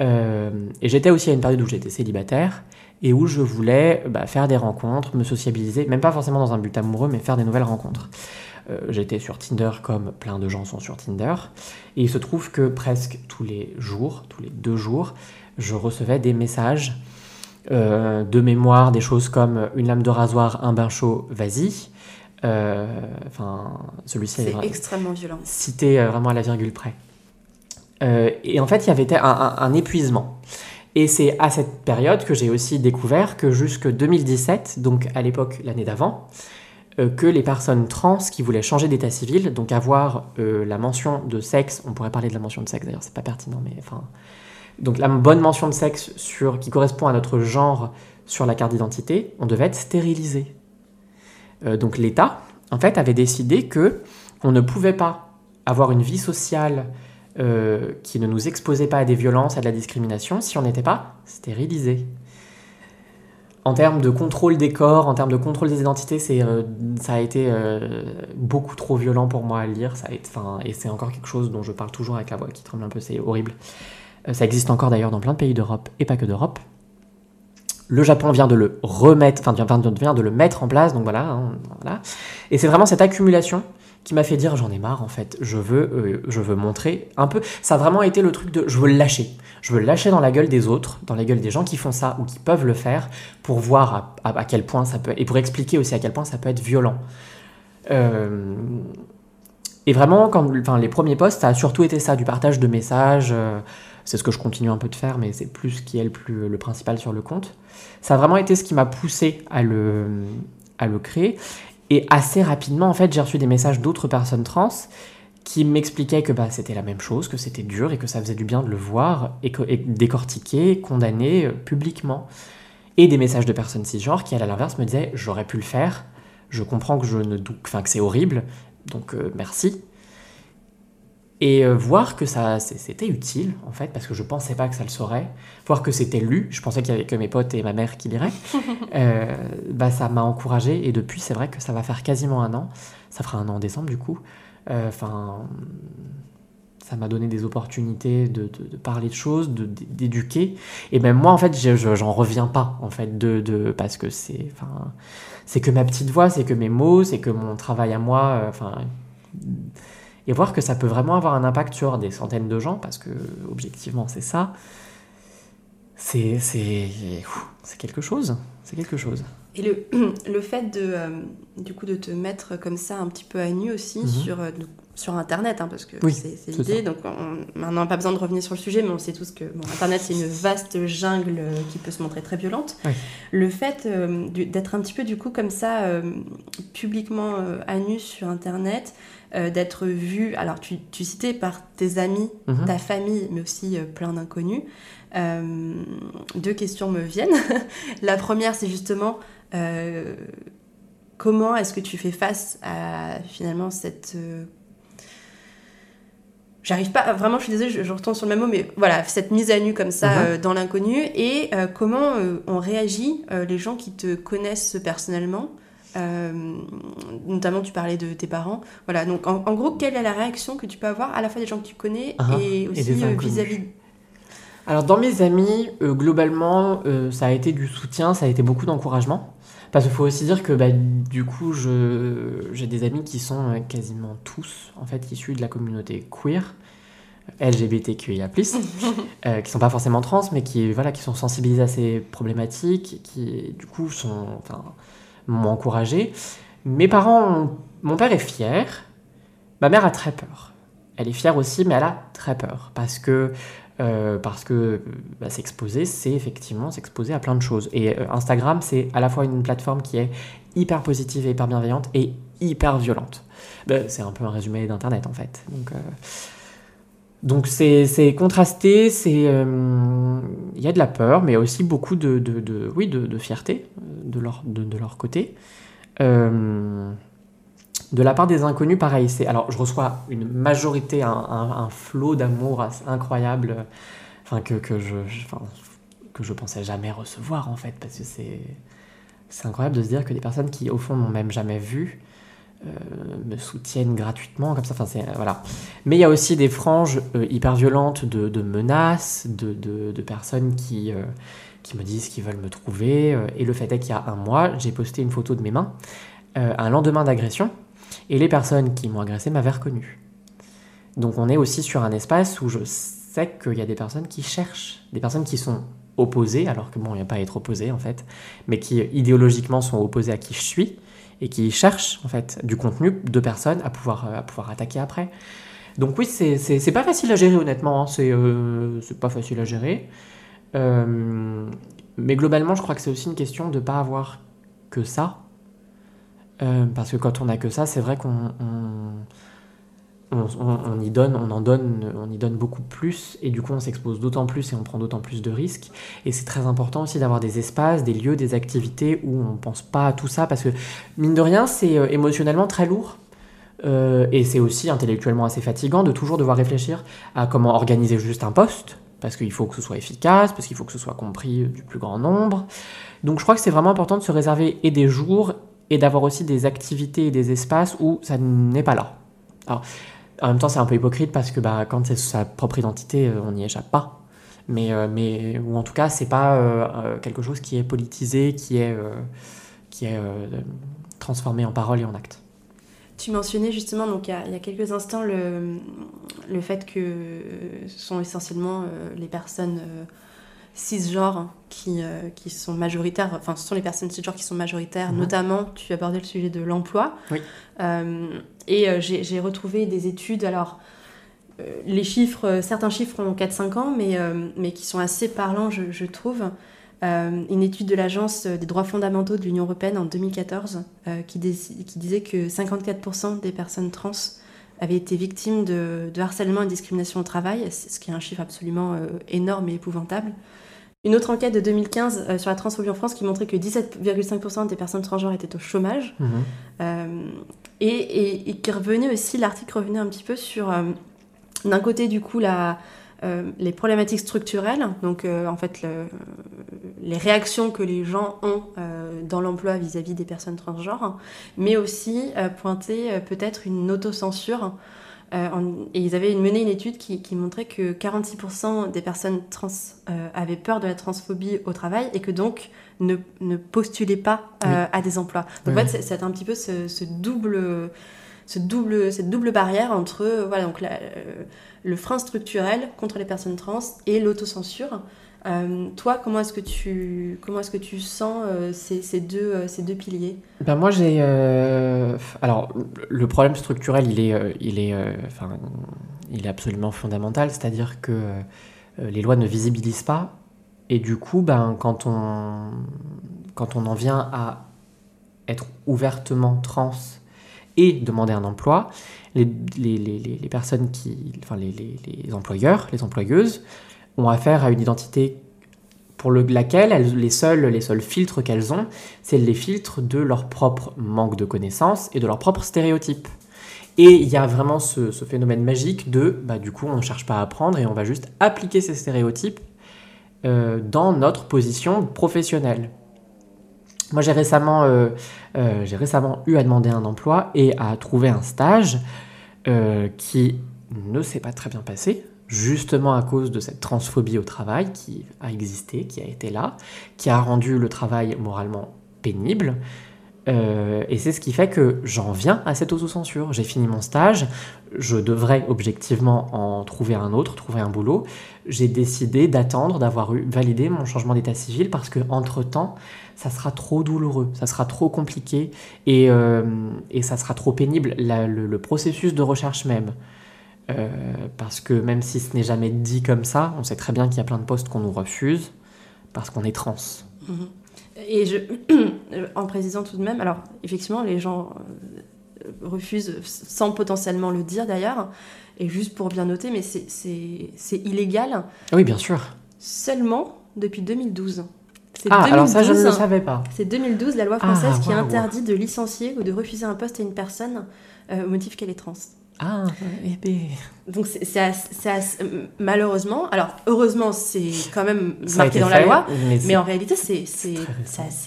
[SPEAKER 7] Euh, et j'étais aussi à une période où j'étais célibataire et où je voulais bah, faire des rencontres, me sociabiliser, même pas forcément dans un but amoureux, mais faire des nouvelles rencontres. Euh, J'étais sur Tinder comme plein de gens sont sur Tinder, et il se trouve que presque tous les jours, tous les deux jours, je recevais des messages euh, de mémoire, des choses comme une lame de rasoir, un bain chaud, vas-y. Euh, Enfin, celui-ci est
[SPEAKER 8] extrêmement violent.
[SPEAKER 7] cité vraiment à la virgule près. Euh, et en fait, il y avait un, épuisement. Et c'est à cette période que j'ai aussi découvert que jusque 2017, donc à l'époque l'année d'avant, euh, que les personnes trans qui voulaient changer d'état civil, donc avoir euh, la mention de sexe, on pourrait parler de la mention de sexe d'ailleurs, c'est pas pertinent, mais enfin, donc la bonne mention de sexe sur, qui correspond à notre genre sur la carte d'identité, on devait être stérilisé. Donc l'État, en fait, avait décidé que on ne pouvait pas avoir une vie sociale euh, qui ne nous exposait pas à des violences, à de la discrimination, si on n'était pas stérilisé. En termes de contrôle des corps, en termes de contrôle des identités, euh, ça a été euh, beaucoup trop violent pour moi à lire. Ça a été, et c'est encore quelque chose dont je parle toujours avec la voix qui tremble un peu, c'est horrible. Ça existe encore d'ailleurs dans plein de pays d'Europe et pas que d'Europe. Le Japon vient de le remettre, enfin vient de le mettre en place, donc voilà, hein, voilà. Et c'est vraiment cette accumulation qui m'a fait dire j'en ai marre en fait, je veux, euh, je veux montrer un peu. Ça a vraiment été le truc de je veux lâcher. Je veux lâcher dans la gueule des autres, dans la gueule des gens qui font ça ou qui peuvent le faire pour voir à, à- à quel point ça peut et pour expliquer aussi à quel point ça peut être violent. Euh, et vraiment, quand, enfin, les premiers posts, ça a surtout été ça, du partage de messages. euh, c'est ce que je continue un peu de faire, mais c'est plus ce qui est le, plus, le principal sur le compte. Ça a vraiment été ce qui m'a poussé à le, à le créer. Et assez rapidement, en fait, j'ai reçu des messages d'autres personnes trans qui m'expliquaient que bah, c'était la même chose, que c'était dur et que ça faisait du bien de le voir et, que, et décortiquer, condamner euh, publiquement. et des messages de personnes cisgenres qui, à l'inverse, me disaient j'aurais pu le faire, je comprends que je ne que c'est horrible, donc euh, merci. Et euh, voir que ça c'était utile en fait parce que je pensais pas que ça le saurait, voir que c'était lu, je pensais qu'il y avait que mes potes et ma mère qui liraient, euh, bah ça m'a encouragé et depuis c'est vrai que ça va faire quasiment un an, ça fera un an en décembre du coup. Enfin, ça m'a donné des opportunités de, de, parler de choses, d'éduquer. Et même moi, en fait, j'en reviens pas, en fait, de, de parce que c'est, enfin, c'est que ma petite voix, c'est que mes mots, c'est que mon travail à moi, euh, enfin, et voir que ça peut vraiment avoir un impact sur des centaines de gens, parce que objectivement, c'est ça. C'est, quelque chose. C'est quelque chose.
[SPEAKER 8] Et le, le fait de, euh, du coup, de te mettre comme ça un petit peu à nu aussi mhm. sur, euh, sur Internet, hein, parce que c'est l'idée. Donc on, maintenant, pas besoin de revenir sur le sujet, mais on sait tous que bon, Internet, c'est une vaste jungle euh, qui peut se montrer très violente. Le fait d'être un petit peu, du coup, comme ça, publiquement à nu sur Internet, d'être vu, alors tu, tu, citais par tes amis, mhm. ta famille, mais aussi plein d'inconnus. deux questions me viennent. La première, c'est justement euh, comment est-ce que tu fais face à finalement cette euh, j'arrive pas vraiment je suis désolée je, retourne sur le même mot mais voilà cette mise à nu comme ça euh, dans l'inconnu et comment on réagit les gens qui te connaissent personnellement notamment tu parlais de tes parents voilà donc en, gros quelle est la réaction que tu peux avoir à la fois des gens que tu connais uh-huh. et aussi vis-à-vis
[SPEAKER 7] alors dans mes amis globalement ça a été du soutien ça a été beaucoup d'encouragement parce qu'il faut aussi dire que bah, du coup, j'ai des amis qui sont euh, quasiment tous en fait issus de la communauté queer, LGBTQIA+, euh, qui sont pas forcément trans, mais qui voilà, qui sont sensibilisés à ces problématiques, qui du coup sont, enfin, m'ont encouragé. Mes parents, mon père est fier, ma mère a très peur. Elle est fière aussi, mais elle a très peur parce que euh, que bah, s'exposer, c'est effectivement s'exposer à plein de choses. Et euh, Instagram, c'est à la fois une plateforme qui est hyper positive et hyper bienveillante et hyper violente. Bah, c'est un peu un résumé d'Internet en fait. Euh, donc c'est, contrasté, c'est il y a de la peur, mais aussi beaucoup de, de, oui, de, fierté de leur, de, leur côté. De la part des inconnus, pareil. C'est alors je reçois une majorité, un, flot d'amour incroyable, enfin que, que je, que je pensais jamais recevoir en fait, parce que c'est c'est incroyable de se dire que des personnes qui au fond m'ont même jamais vu euh, me soutiennent gratuitement comme ça. Enfin c'est voilà. Mais il y a aussi des franges euh, hyper violentes de, menaces, de, personnes qui euh, qui me disent qu'ils veulent me trouver. et le fait est qu'il y a un mois, j'ai posté une photo de mes mains un lendemain d'agression et les personnes qui m'ont agressé m'avaient reconnu. Donc on est aussi sur un espace où je sais qu'il y a des personnes qui cherchent, des personnes qui sont opposées, alors que bon, il n'y a pas à être opposé en fait, mais qui idéologiquement sont opposées à qui je suis et qui cherchent en fait du contenu de personnes à pouvoir, à pouvoir attaquer après. Donc oui, c'est pas facile à gérer honnêtement, hein. euh, c'est pas facile à gérer. Euh, mais globalement, je crois que c'est aussi une question de ne pas avoir que ça, euh, parce que quand on n'a que ça, c'est vrai qu'on on, y donne, on en donne, on y donne beaucoup plus, et du coup on s'expose d'autant plus et on prend d'autant plus de risques. Et c'est très important aussi d'avoir des espaces, des lieux, des activités où on pense pas à tout ça, parce que mine de rien, c'est euh, émotionnellement très lourd. Euh, et c'est aussi intellectuellement assez fatigant de toujours devoir réfléchir à comment organiser juste un poste, parce qu'il faut que ce soit efficace, parce qu'il faut que ce soit compris du plus grand nombre. Donc je crois que c'est vraiment important de se réserver et des jours et d'avoir aussi des activités et des espaces où ça n'est pas là. Alors, en même temps, c'est un peu hypocrite parce que bah, quand c'est sa propre identité, euh, on n'y échappe pas. Mais, euh, mais, ou en tout cas, c'est pas euh, quelque chose qui est politisé, qui est, qui est transformé en parole et en acte.
[SPEAKER 8] Tu mentionnais justement, donc il y, a, quelques instants, le, le fait que ce sont essentiellement les personnes cisgenres qui, euh, qui sont majoritaires, enfin ce sont les personnes cisgenres qui sont majoritaires, mhm. notamment tu abordais le sujet de l'emploi. Euh, et euh, j'ai retrouvé des études, alors les chiffres, certains chiffres ont 4-5 ans, mais, mais qui sont assez parlants, je, je trouve. une étude de l'Agence des droits fondamentaux de l'Union européenne en 2014 qui, qui, disait que 54% des personnes trans avaient été victimes de, de, harcèlement et de discrimination au travail, ce qui est un chiffre absolument énorme et épouvantable. une autre enquête de 2015 euh, sur la transphobie en France qui montrait que 17,5% des personnes transgenres étaient au chômage.
[SPEAKER 7] Mhm.
[SPEAKER 8] Euh, et, et- et qui revenait aussi, l'article revenait un petit peu sur, euh, d'un côté, du coup, la, euh, les problématiques structurelles, donc euh, en fait, le- les réactions que les gens ont euh, dans l'emploi vis-à-vis des personnes transgenres, mais aussi pointer peut-être une autocensure. En- et ils avaient mené une étude qui, qui montrait que 46% des personnes trans avaient peur de la transphobie au travail et que donc ne, ne postulaient pas à des emplois. Donc
[SPEAKER 7] Oui,
[SPEAKER 8] en fait, c'est- c'est un petit peu ce, ce double, ce double, cette double barrière entre voilà, donc la- le frein structurel contre les personnes trans et l'autocensure. Euh, toi, comment est-ce que tu, comment est-ce que tu sens euh, ces, ces deux, euh, ces deux piliers?
[SPEAKER 7] Ben moi j'ai alors le problème structurel il est il est enfin il est absolument fondamental. C'est-à-dire que les lois ne visibilisent pas. Et du coup ben quand on quand on en vient à être ouvertement trans et demander un emploi les, personnes qui enfin les, employeurs les employeuses ont affaire à une identité pour le- laquelle les seuls filtres qu'elles ont c'est les filtres de leur propre manque de connaissances et de leurs propres stéréotypes. Et il y a vraiment ce, ce phénomène magique de, bah, du coup, on ne cherche pas à apprendre et on va juste appliquer ces stéréotypes euh, dans notre position professionnelle. Moi, j'ai récemment, euh, euh, j'ai récemment eu à demander un emploi et à trouver un stage euh, qui ne s'est pas très bien passé, justement à cause de cette transphobie au travail qui a existé, qui a été là, qui a rendu le travail moralement pénible. Euh, et c'est ce qui fait que j'en viens à cette autocensure. J'ai fini mon stage, je devrais objectivement en trouver un autre, trouver un boulot. J'ai décidé d'attendre d'avoir validé mon changement d'état civil parce que entre temps, ça sera trop douloureux, ça sera trop compliqué et, euh, et ça sera trop pénible le, processus de recherche même. Euh, parce que même si ce n'est jamais dit comme ça, on sait très bien qu'il y a plein de postes qu'on nous refuse parce qu'on est trans.
[SPEAKER 8] Et je, en précisant tout de même, alors effectivement, les gens euh, refusent sans potentiellement le dire d'ailleurs, et juste pour bien noter, mais c'est- illégal
[SPEAKER 7] Oui, bien sûr.
[SPEAKER 8] seulement depuis 2012. C'est
[SPEAKER 7] Ah, alors ça, je ne le
[SPEAKER 8] 2012,
[SPEAKER 7] savais pas.
[SPEAKER 8] C'est 2012, la loi française
[SPEAKER 7] Ah,
[SPEAKER 8] qui interdit de licencier ou de refuser un poste à une personne euh, au motif qu'elle est trans.
[SPEAKER 7] Ah,
[SPEAKER 8] Donc c'est assez- malheureusement, alors heureusement c'est quand même
[SPEAKER 7] ça
[SPEAKER 8] marqué dans la loi,
[SPEAKER 7] mais,
[SPEAKER 8] mais en réalité c'est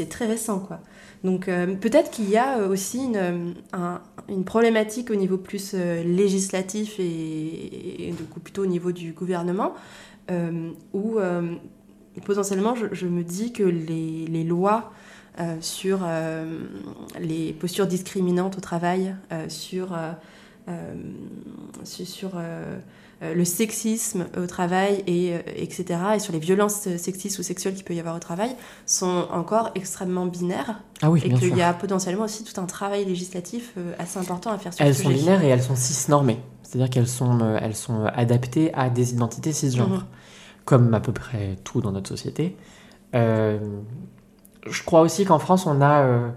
[SPEAKER 7] très récent.
[SPEAKER 8] très quoi. Donc euh, peut-être qu'il y a euh, aussi une, euh, un- une problématique au niveau plus euh, législatif et, et du coup plutôt au niveau du gouvernement euh, où euh, potentiellement je, je me dis que les, les lois euh, sur euh, les postures discriminantes au travail, euh, sur, euh, euh, sur, sur, euh, euh, le sexisme au travail, et, euh, etc., et sur les violences sexistes ou sexuelles qu'il peut y avoir au travail, sont encore extrêmement binaires,
[SPEAKER 7] Ah oui,
[SPEAKER 8] et qu'il y a potentiellement aussi tout un travail législatif euh, assez important à faire sur
[SPEAKER 7] Elles
[SPEAKER 8] ce
[SPEAKER 7] sont
[SPEAKER 8] sujet.
[SPEAKER 7] binaires et elles sont cisnormées. C'est-à-dire qu'elles sont, euh, elles sont adaptées à des identités cisgenres.
[SPEAKER 8] Mhm.
[SPEAKER 7] Comme à peu près tout dans notre société. Euh, je crois aussi qu'en France, on a, euh,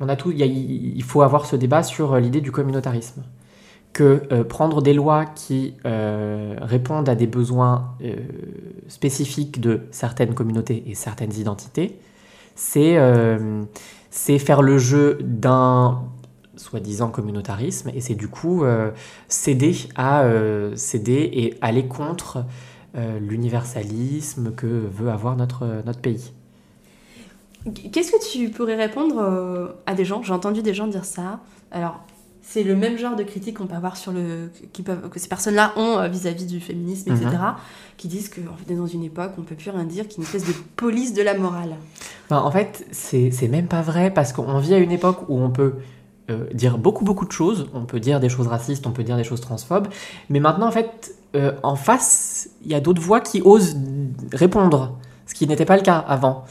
[SPEAKER 7] on a tout. il faut avoir ce débat sur euh, l'idée du communautarisme. Que euh, prendre des lois qui euh, répondent à des besoins euh, spécifiques de certaines communautés et certaines identités, c'est faire le jeu d'un soi-disant communautarisme et c'est du coup céder à céder et aller contre l'universalisme que veut avoir notre, notre pays.
[SPEAKER 8] Qu'est-ce que tu pourrais répondre à des gens? J'ai entendu des gens dire ça. Alors, c'est le même genre de critique qu'on peut avoir sur le qui peuvent, que ces personnes-là ont euh, vis-à-vis du féminisme, etc.
[SPEAKER 7] Mhm.
[SPEAKER 8] Qui disent qu'on est dans une époque où on peut plus rien dire, qu'il y a une espèce de police de la morale.
[SPEAKER 7] Enfin, en fait, c'est c'est même pas vrai parce qu'on vit à une époque où on peut euh, dire beaucoup beaucoup de choses, on peut dire des choses racistes, on peut dire des choses transphobes, mais maintenant en fait, euh, en face, il y a d'autres voix qui osent répondre, ce qui n'était pas le cas avant.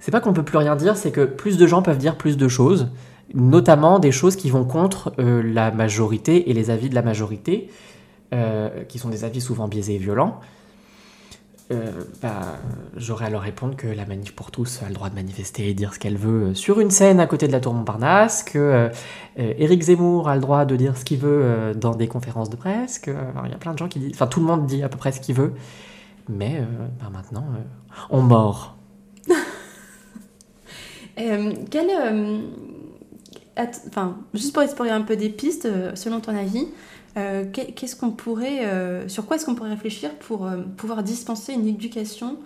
[SPEAKER 7] C'est pas qu'on peut plus rien dire, c'est que plus de gens peuvent dire plus de choses, notamment des choses qui vont contre euh, la majorité et les avis de la majorité, euh, qui sont des avis souvent biaisés et violents. Euh, bah, j'aurais à leur répondre que la manif pour tous a le droit de manifester et dire ce qu'elle veut sur une scène à côté de la tour Montparnasse, que Éric Zemmour a le droit de dire ce qu'il veut dans des conférences de presse, que il y a plein de gens qui disent, enfin tout le monde dit à peu près ce qu'il veut, mais bah, maintenant, on mord.
[SPEAKER 8] quel, enfin, juste pour explorer un peu des pistes, selon ton avis, qu'est-ce qu'on pourrait, sur quoi est-ce qu'on pourrait réfléchir pour pouvoir dispenser une éducation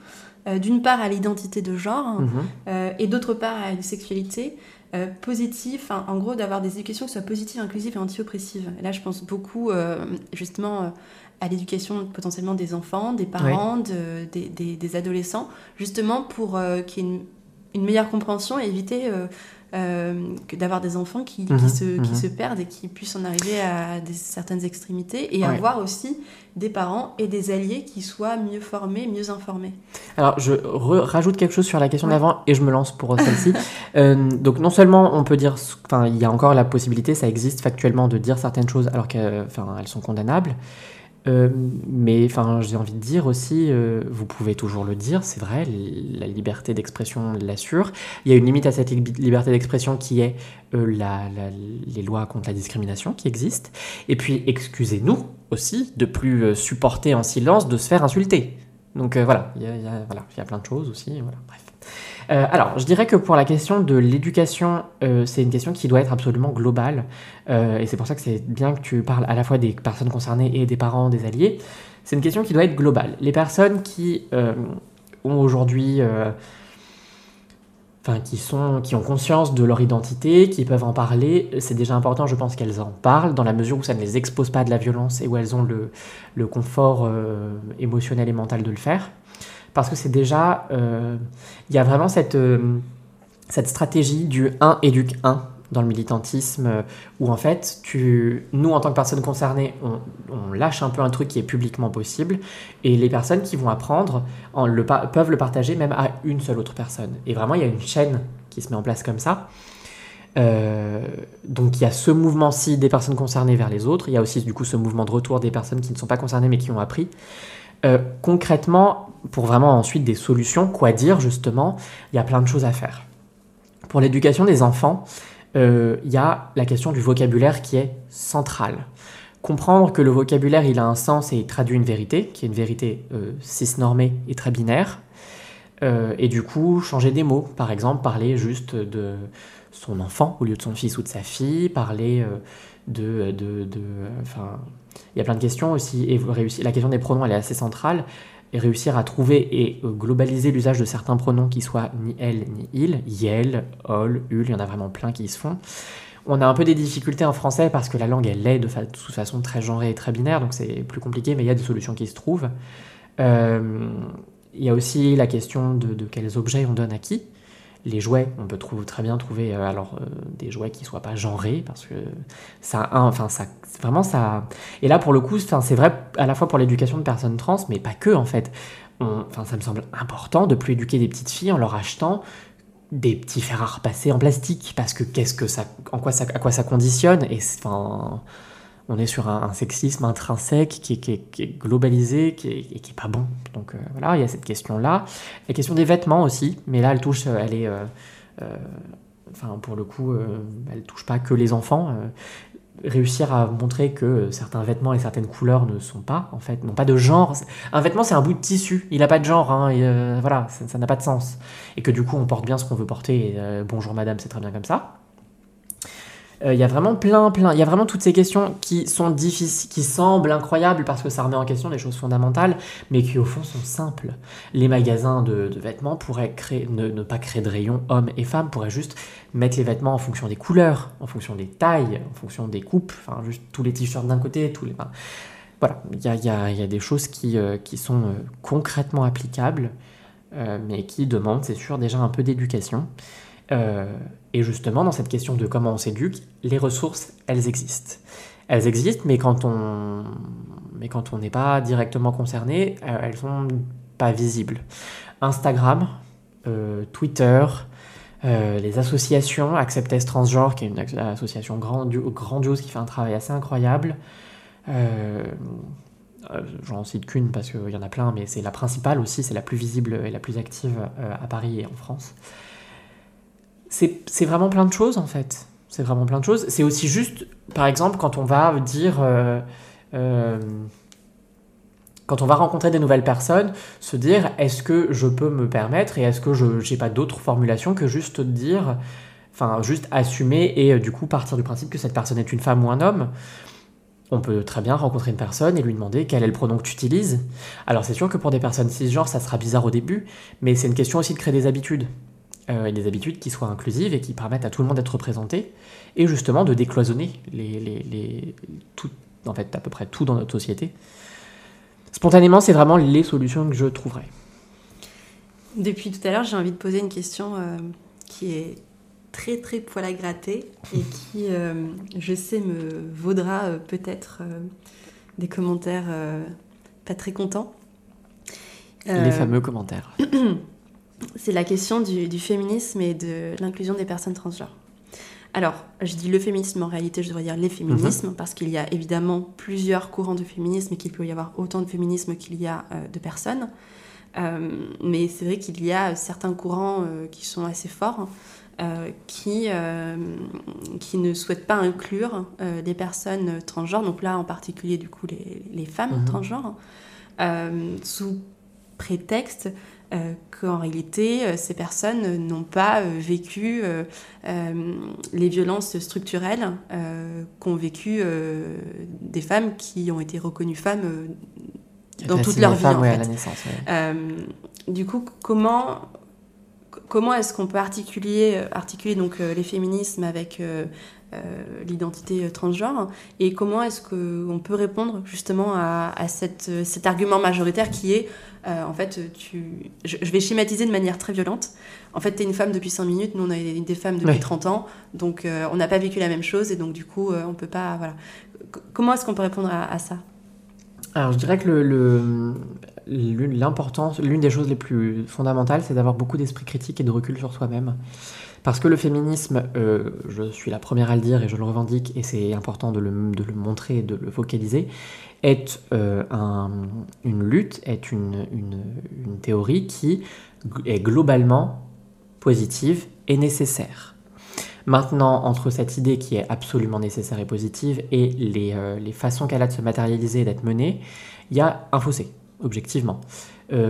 [SPEAKER 8] d'une part à l'identité de genre hein, mhm. et d'autre part à une sexualité euh, positif, en gros d'avoir des éducations qui soient positives, inclusives et anti-oppressives. là, je pense beaucoup euh, justement euh, à l'éducation potentiellement des enfants, des parents, des, des, adolescents, justement pour qu'il y ait une, une, meilleure compréhension et éviter euh, que d'avoir des enfants qui, qui, mhm, se, qui, mhm. se, perdent et qui puissent en arriver à des, certaines extrémités et avoir aussi des parents et des alliés qui soient mieux formés, mieux informés.
[SPEAKER 7] Alors, je rajoute quelque chose sur la question d'avant et je me lance pour celle-ci. Euh, donc, non seulement on peut dire, enfin, il y a encore la possibilité, ça existe factuellement, de dire certaines choses alors qu'elles sont condamnables. Euh, mais enfin, j'ai envie de dire aussi, euh, vous pouvez toujours le dire, c'est vrai, la liberté d'expression l'assure. Il y a une limite à cette liberté d'expression qui est euh, les lois contre la discrimination qui existent. Et puis, excusez-nous aussi de plus supporter en silence de se faire insulter. Donc voilà, il y, a, plein de choses aussi. Bref. Euh, alors, je dirais que pour la question de l'éducation, euh, c'est une question qui doit être absolument globale. Euh, et c'est pour ça que c'est bien que tu parles à la fois des personnes concernées et des parents, des alliés. C'est une question qui doit être globale. Les personnes qui ont aujourd'hui. Enfin, qui, sont, qui ont conscience de leur identité, qui peuvent en parler, c'est déjà important, je pense qu'elles en parlent, dans la mesure où ça ne les expose pas à de la violence et où elles ont le, le confort émotionnel et mental de le faire parce que c'est déjà, euh, il y a vraiment cette, euh, stratégie du 1 éduque 1 dans le militantisme, euh, où en fait, nous en tant que personnes concernées, on, lâche un peu un truc qui est publiquement possible, et les personnes qui vont apprendre peuvent le partager même à une seule autre personne. Et vraiment, il y a une chaîne qui se met en place comme ça. donc il y a ce mouvement-ci des personnes concernées vers les autres, il y a aussi du coup ce mouvement de retour des personnes qui ne sont pas concernées mais qui ont appris. Concrètement, pour vraiment ensuite des solutions, quoi dire justement, il y a plein de choses à faire. Pour l'éducation des enfants, euh, il y a la question du vocabulaire qui est centrale. Comprendre que le vocabulaire, il a un sens et il traduit une vérité, qui est une vérité euh, cisnormée et très binaire. Euh, et du coup, changer des mots. Par exemple, parler juste de son enfant au lieu de son fils ou de sa fille, parler de... de, de enfin, il y a plein de questions aussi. Et la question des pronoms, elle est assez centrale et réussir à trouver et euh, globaliser l'usage de certains pronoms qui soient ni elle ni il, yel, ol, ul, il y en a vraiment plein qui se font. On a un peu des difficultés en français parce que la langue elle est de, toute façon très genrée et très binaire, donc c'est plus compliqué, mais il y a des solutions qui se trouvent. Euh, il y a aussi la question de, quels objets on donne à qui les jouets, on peut très bien trouver euh, alors euh, des jouets qui soient pas genrés parce que ça, enfin ça, vraiment ça. Et là pour le coup, c'est vrai à la fois pour l'éducation de personnes trans, mais pas que en fait. Enfin, ça me semble important de plus éduquer des petites filles en leur achetant des petits fers à en plastique parce que qu'est-ce que ça, en quoi ça, à quoi ça conditionne et enfin on est sur un, sexisme intrinsèque qui, est globalisé, qui est, pas bon. Donc euh, voilà, il y a cette question-là. La question des vêtements aussi, mais là, elle touche, euh, elle est, euh, enfin pour le coup, elle touche pas que les enfants. réussir à montrer que certains vêtements et certaines couleurs ne sont pas, en fait, n'ont pas de genre. Un vêtement, c'est un bout de tissu, il n'a pas de genre, hein, et, voilà, ça n'a pas de sens. Et que du coup, on porte bien ce qu'on veut porter, bonjour madame, c'est très bien comme ça. Euh, il y a vraiment plein, plein, il y a vraiment toutes ces questions qui sont difficiles, qui semblent incroyables parce que ça remet en question des choses fondamentales, mais qui au fond sont simples. Les magasins de, vêtements pourraient créer, ne, pas créer de rayons hommes et femmes, pourraient juste mettre les vêtements en fonction des couleurs, en fonction des tailles, en fonction des coupes, enfin juste tous les t-shirts d'un côté, tous les... voilà, il y a, y, a, des choses qui, euh, sont euh, concrètement applicables, mais qui demandent, c'est sûr, déjà un peu d'éducation. Euh, et justement, dans cette question de comment on s'éduque, les ressources, elles existent. Elles existent, mais quand on n'est pas directement concerné, euh, elles sont pas visibles. Instagram, euh, Twitter, les associations, Acceptez Transgenre, qui est une association grandiose qui fait un travail assez incroyable. J'en cite qu'une parce qu'il y en a plein, mais c'est la principale aussi, c'est la plus visible et la plus active à Paris et en France c'est vraiment plein de choses en fait. C'est vraiment plein de choses. C'est aussi juste, par exemple, quand on va dire. Euh, euh, quand on va rencontrer des nouvelles personnes, se dire est-ce que je peux me permettre et est-ce que je n'ai pas d'autres formulations que juste dire, enfin juste assumer et euh, du coup partir du principe que cette personne est une femme ou un homme. On peut très bien rencontrer une personne et lui demander quel est le pronom que tu utilises. Alors c'est sûr que pour des personnes cisgenres, ça sera bizarre au début, mais c'est une question aussi de créer des habitudes. Euh, et des habitudes qui soient inclusives et qui permettent à tout le monde d'être représenté, et justement de décloisonner les, les, les, tout, en fait, à peu près tout dans notre société. Spontanément, c'est vraiment les solutions que je trouverais.
[SPEAKER 8] Depuis tout à l'heure, j'ai envie de poser une question euh, qui est très très poil à gratter et qui, euh, je sais, me vaudra euh, peut-être des commentaires pas très contents.
[SPEAKER 7] Les fameux commentaires.
[SPEAKER 8] c'est la question du, du, féminisme et de l'inclusion des personnes transgenres. Alors, je dis le féminisme, en réalité, je devrais dire les féminismes, -hmm. parce qu'il y a évidemment plusieurs courants de féminisme et qu'il peut y avoir autant de féminisme qu'il y a euh, de personnes. Euh, mais c'est vrai qu'il y a certains courants euh, qui sont assez forts, qui, qui ne souhaitent pas inclure des personnes transgenres, donc là en particulier du coup les, les femmes mm -hmm. transgenres, sous prétexte qu'en réalité, euh, ces personnes n'ont pas euh, vécu les violences structurelles qu'ont vécu des femmes qui ont été reconnues femmes dans toute leur vie.
[SPEAKER 7] Femmes,
[SPEAKER 8] en
[SPEAKER 7] ouais,
[SPEAKER 8] fait.
[SPEAKER 7] à la naissance, ouais.
[SPEAKER 8] du coup, comment, comment est-ce qu'on peut articuler, articuler donc, les féminismes avec euh, l'identité transgenre. Et comment est-ce qu'on peut répondre justement à, à cette, cet argument majoritaire qui est euh, en fait tu je, je, vais schématiser de manière très violente. En fait tu es une femme depuis 5 minutes nous on est des femmes depuis oui. 30 ans. Donc euh, on n'a pas vécu la même chose et donc du coup euh, on peut pas voilà. C comment est-ce qu'on peut répondre à, à, ça?
[SPEAKER 7] Alors je dirais que l'importance l'une des choses les plus fondamentales c'est d'avoir beaucoup d'esprit critique et de recul sur soi-même parce que le féminisme, euh, je suis la première à le dire et je le revendique, et c'est important de le, montrer de le focaliser, est euh, un, une lutte, est une, théorie qui est globalement positive et nécessaire. Maintenant, entre cette idée qui est absolument nécessaire et positive et les, euh, façons qu'elle a de se matérialiser et d'être menée, il y a un fossé, objectivement.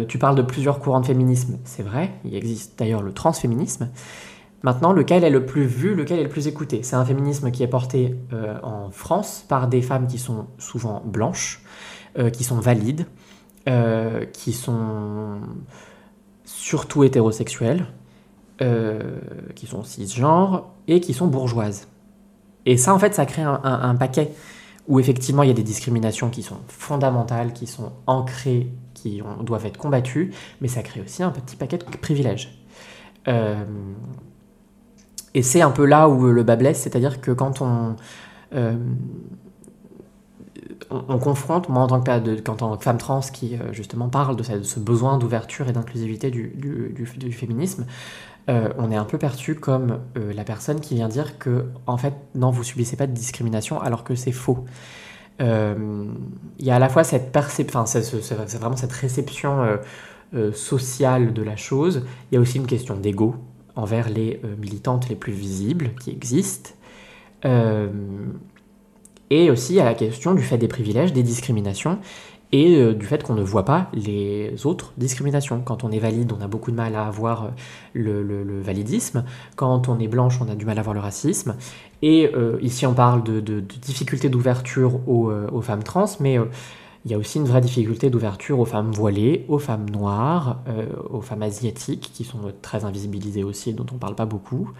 [SPEAKER 7] Tu parles de plusieurs courants de féminisme, c'est vrai, il existe d'ailleurs le transféminisme, Maintenant, lequel est le plus vu, lequel est le plus écouté? C'est un féminisme qui est porté euh, en France par des femmes qui sont souvent blanches, euh, qui sont valides, euh, qui sont surtout hétérosexuelles, qui sont cisgenres et qui sont bourgeoises. Et ça, en fait, ça crée un, paquet où effectivement il y a des discriminations qui sont fondamentales, qui sont ancrées, qui doivent être combattues, mais ça crée aussi un petit paquet de privilèges. Et c'est un peu là où le bas blesse, c'est-à-dire que quand on, euh, on, on, confronte, moi en tant que, femme trans qui euh, justement parle de, ce besoin d'ouverture et d'inclusivité du, féminisme, euh, on est un peu perçu comme euh, la personne qui vient dire que, en fait, non, vous subissez pas de discrimination alors que c'est faux. Euh, il y a à la fois cette perception, c'est vraiment cette réception euh, sociale de la chose, il y a aussi une question d'ego envers les euh, militantes les plus visibles qui existent. Euh, et aussi à la question du fait des privilèges, des discriminations, et euh, du fait qu'on ne voit pas les autres discriminations. Quand on est valide, on a beaucoup de mal à avoir le, validisme. Quand on est blanche, on a du mal à avoir le racisme. Et ici, on parle de, difficultés d'ouverture aux, aux, femmes trans, mais il y a aussi une vraie difficulté d'ouverture aux femmes voilées, aux femmes noires, euh, aux femmes asiatiques, qui sont très invisibilisées aussi et dont on ne parle pas beaucoup.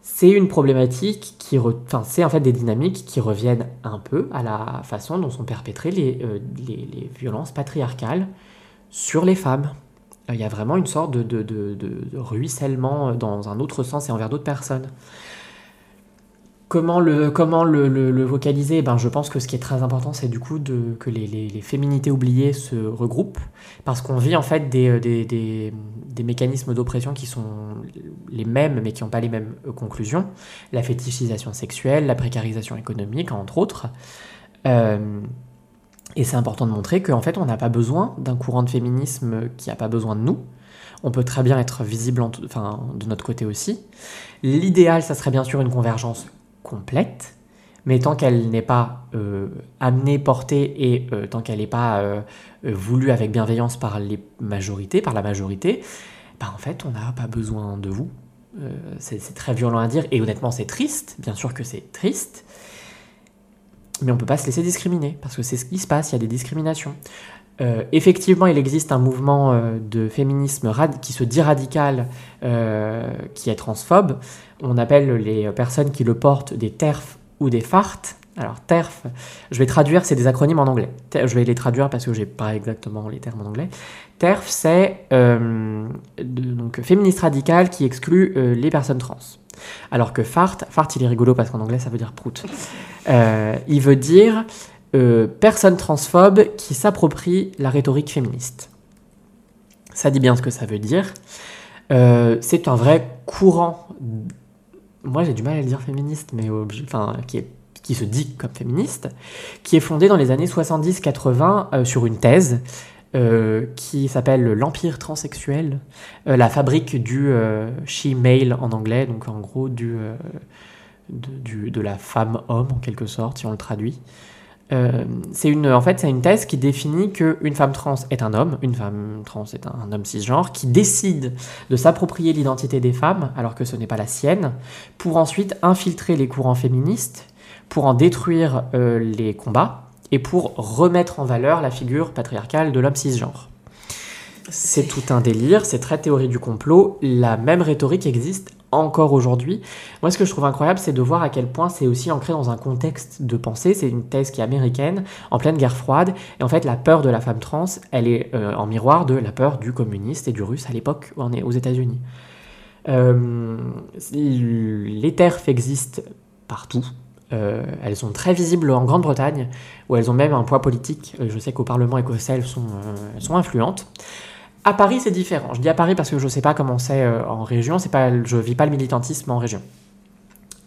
[SPEAKER 7] C'est une problématique qui... Enfin, c'est en fait des dynamiques qui reviennent un peu à la façon dont sont perpétrées les, euh, violences patriarcales sur les femmes. Il y a vraiment une sorte de ruissellement dans un autre sens et envers d'autres personnes. Comment le, vocaliser ben, Je pense que ce qui est très important, c'est du coup que les, féminités oubliées se regroupent, parce qu'on vit en fait des, des, mécanismes d'oppression qui sont les mêmes, mais qui n'ont pas les mêmes conclusions. La fétichisation sexuelle, la précarisation économique, entre autres. Euh, et c'est important de montrer qu'en fait, on n'a pas besoin d'un courant de féminisme qui n'a pas besoin de nous. On peut très bien être visible en enfin, de notre côté aussi. L'idéal, ça serait bien sûr une convergence complète, mais tant qu'elle n'est pas amenée, portée et tant qu'elle n'est pas voulue avec bienveillance par les majorités, par la majorité, bah en fait, on n'a pas besoin de vous. c'est très violent à dire et honnêtement, c'est triste. Bien sûr que c'est triste. Mais on ne peut pas se laisser discriminer, parce que c'est ce qui se passe, il y a des discriminations. Euh, effectivement, il existe un mouvement euh, de féminisme qui se dit radical, euh, qui est transphobe. On appelle les personnes qui le portent des TERF ou des FART. Alors, TERF, je vais traduire, c'est des acronymes en anglais. Je vais les traduire parce que j'ai pas exactement les termes en anglais. TERF, c'est donc féministe radical qui exclut les personnes trans. Alors que FART, FART il est rigolo parce qu'en anglais ça veut dire prout. il veut dire euh, personne transphobe qui s'approprie la rhétorique féministe. Ça dit bien ce que ça veut dire. Euh, c'est un vrai courant. Moi, j'ai du mal à le dire féministe, mais enfin, qui, se dit comme féministe, qui est fondé dans les années 70-80 euh, sur une thèse qui s'appelle l'Empire transsexuel, la fabrique du she-male en anglais, donc en gros de la femme-homme en quelque sorte, si on le traduit. Euh, c'est une, en fait, c'est une thèse qui définit qu'une femme trans est un homme, une femme trans est un, homme cisgenre, qui décide de s'approprier l'identité des femmes, alors que ce n'est pas la sienne, pour ensuite infiltrer les courants féministes, pour en détruire euh, les combats, et pour remettre en valeur la figure patriarcale de l'homme cisgenre. C'est tout un délire, c'est très théorie du complot. La même rhétorique existe encore aujourd'hui. Moi, ce que je trouve incroyable, c'est de voir à quel point c'est aussi ancré dans un contexte de pensée. C'est une thèse qui est américaine, en pleine guerre froide. Et en fait, la peur de la femme trans, elle est euh, en miroir de la peur du communiste et du russe à l'époque où on est aux États-Unis. Euh, les TERF existent partout. Euh, elles sont très visibles en Grande-Bretagne, où elles ont même un poids politique. Je sais qu'au Parlement écossais, elles sont, elles sont influentes. À Paris, c'est différent. Je dis à Paris parce que je ne sais pas comment c'est euh, en région. C'est pas, je vis pas le militantisme en région.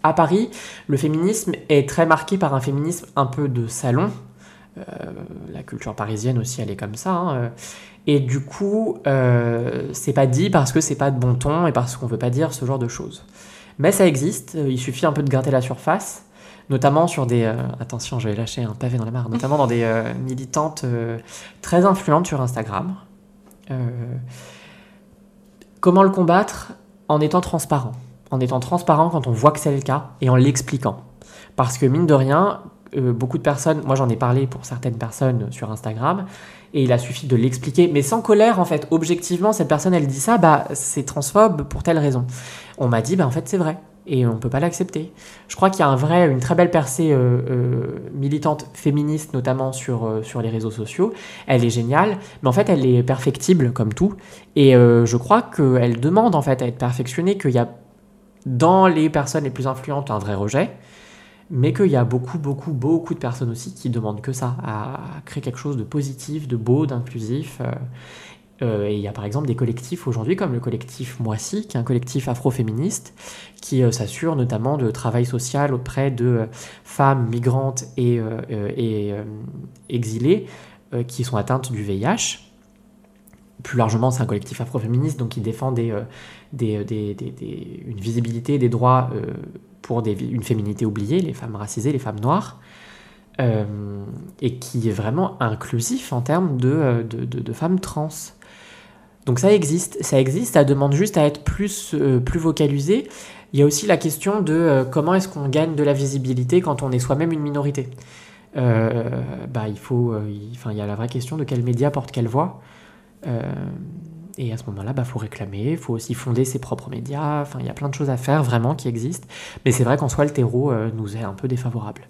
[SPEAKER 7] À Paris, le féminisme est très marqué par un féminisme un peu de salon. Euh, la culture parisienne aussi, elle est comme ça. Hein. Et du coup, euh, c'est pas dit parce que c'est pas de bon ton et parce qu'on veut pas dire ce genre de choses. Mais ça existe. Il suffit un peu de gratter la surface notamment sur des... attention, je vais un pavé dans la mare, notamment dans des militantes très influentes sur Instagram, euh, comment le combattre En étant transparent? En étant transparent quand on voit que c'est le cas et en l'expliquant. Parce que mine de rien, euh, beaucoup de personnes, moi j'en ai parlé pour certaines personnes sur Instagram, et il a suffi de l'expliquer, mais sans colère en fait. Objectivement, cette personne elle dit ça, bah c'est transphobe pour telle raison. On m'a dit, bah en fait c'est vrai et on ne peut pas l'accepter. Je crois qu'il y a un vrai, une très belle percée euh, euh, militante féministe, notamment sur, euh, sur les réseaux sociaux. Elle est géniale, mais en fait, elle est perfectible comme tout. Et je crois qu'elle demande en fait à être perfectionnée, qu'il y a dans les personnes les plus influentes un vrai rejet, mais qu'il y a beaucoup, beaucoup, beaucoup de personnes aussi qui demandent que ça, à créer quelque chose de positif, de beau, d'inclusif. Euh, il y a par exemple des collectifs aujourd'hui comme le collectif Moissy, qui est un collectif afroféministe, qui euh, s'assure notamment de travail social auprès de euh, femmes migrantes et, exilées qui sont atteintes du VIH. Plus largement, c'est un collectif afroféministe donc qui défend une visibilité des droits pour une féminité oubliée, les femmes racisées, les femmes noires. et qui est vraiment inclusif en termes de femmes trans. Donc ça existe, ça existe, ça demande juste à être plus, euh, plus vocalisé. Il y a aussi la question de euh, comment est-ce qu'on gagne de la visibilité quand on est soi-même une minorité? Euh, bah, il faut, enfin, il y a la vraie question de quel média porte quelle voix. et à ce moment-là, il bah, faut réclamer, il faut aussi fonder ses propres médias. Enfin, il y a plein de choses à faire vraiment qui existent. Mais c'est vrai qu'en soi, le terreau nous est un peu défavorable.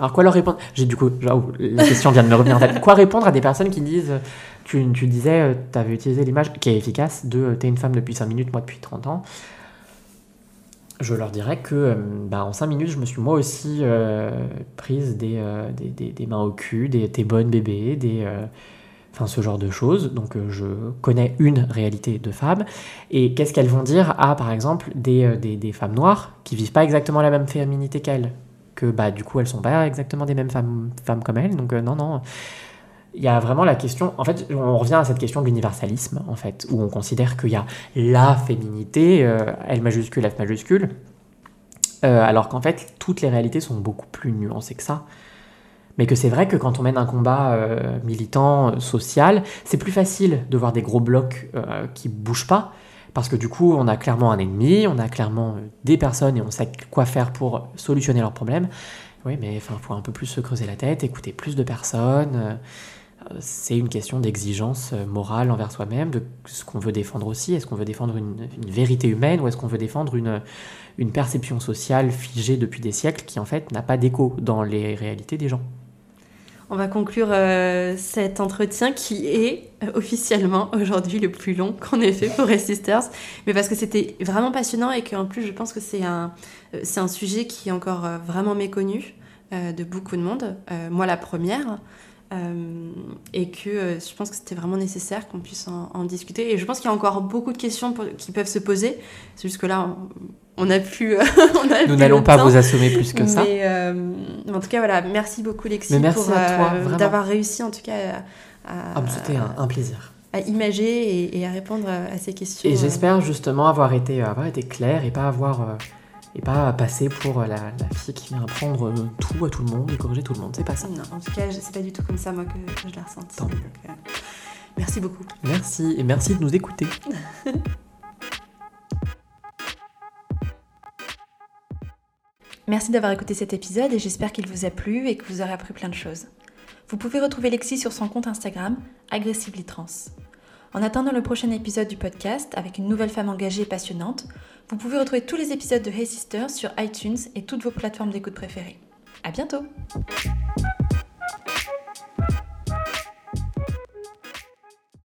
[SPEAKER 7] Alors quoi leur répondre? J'ai du coup, la question vient de me revenir. Quoi répondre à des personnes qui disent, tu, tu disais, euh, tu avais utilisé l'image qui est efficace de euh, t'es une femme depuis 5 minutes, moi depuis 30 ans. Je leur dirais que euh, bah, en 5 minutes, je me suis moi aussi prise des, des, des, mains au cul, des t'es bonne bébé, des... Enfin, ce genre de choses. Donc, je connais une réalité de femmes. Et qu'est-ce qu'elles vont dire à, par exemple, des, des, femmes noires qui vivent pas exactement la même féminité qu'elles? Que bah, du coup elles sont pas exactement des mêmes femmes, femmes comme elles. Donc non, non. Il y a vraiment la question, en fait, on revient à cette question de l'universalisme, en fait, où on considère qu'il y a la féminité, euh, L majuscule, F majuscule, euh, alors qu'en fait, toutes les réalités sont beaucoup plus nuancées que ça. Mais que c'est vrai que quand on mène un combat euh, militant, euh, social, c'est plus facile de voir des gros blocs qui bougent pas, parce que du coup, on a clairement un ennemi, on a clairement des personnes et on sait quoi faire pour solutionner leurs problèmes. Oui, mais il faut un peu plus se creuser la tête, écouter plus de personnes. C'est une question d'exigence euh, morale envers soi-même, de ce qu'on veut défendre aussi. Est-ce qu'on veut défendre une, vérité humaine ou est-ce qu'on veut défendre une, perception sociale figée depuis des siècles qui en fait n'a pas d'écho dans les réalités des gens?
[SPEAKER 8] On va conclure euh, cet entretien qui est euh, officiellement aujourd'hui le plus long qu'on ait fait pour Ray Sisters, mais parce que c'était vraiment passionnant et qu'en plus je pense que c'est un, un sujet qui est encore vraiment méconnu de beaucoup de monde, moi la première. Euh, et que euh, je pense que c'était vraiment nécessaire qu'on puisse en, en discuter. Et je pense qu'il y a encore beaucoup de questions pour- qui peuvent se poser. C'est juste que là, on plus. on a
[SPEAKER 7] Nous
[SPEAKER 8] plus
[SPEAKER 7] n'allons pas
[SPEAKER 8] temps.
[SPEAKER 7] vous assommer plus que ça.
[SPEAKER 8] Mais euh, en tout cas, voilà, merci beaucoup Lexi
[SPEAKER 7] merci
[SPEAKER 8] pour euh, d'avoir réussi en tout cas à, à-
[SPEAKER 7] Ah, C'était un, un plaisir.
[SPEAKER 8] à imager et, et à répondre à ces questions.
[SPEAKER 7] Et
[SPEAKER 8] euh.
[SPEAKER 7] j'espère justement avoir été, avoir été clair et pas avoir euh, et pas passer pour la, la fille qui vient apprendre euh, tout à tout le monde et corriger tout le monde. C'est pas ça.
[SPEAKER 8] Non, en tout cas, c'est pas du tout comme ça moi que, que je.
[SPEAKER 7] Tant mieux.
[SPEAKER 8] Donc, euh, merci beaucoup.
[SPEAKER 7] Merci et merci de nous écouter.
[SPEAKER 6] Merci d'avoir écouté cet épisode et j'espère qu'il vous a plu et que vous aurez appris plein de choses. Vous pouvez retrouver Lexi sur son compte Instagram, Aggressively Trans. En attendant le prochain épisode du podcast avec une nouvelle femme engagée et passionnante, vous pouvez retrouver tous les épisodes de Hey Sisters sur iTunes et toutes vos plateformes d'écoute préférées. À bientôt!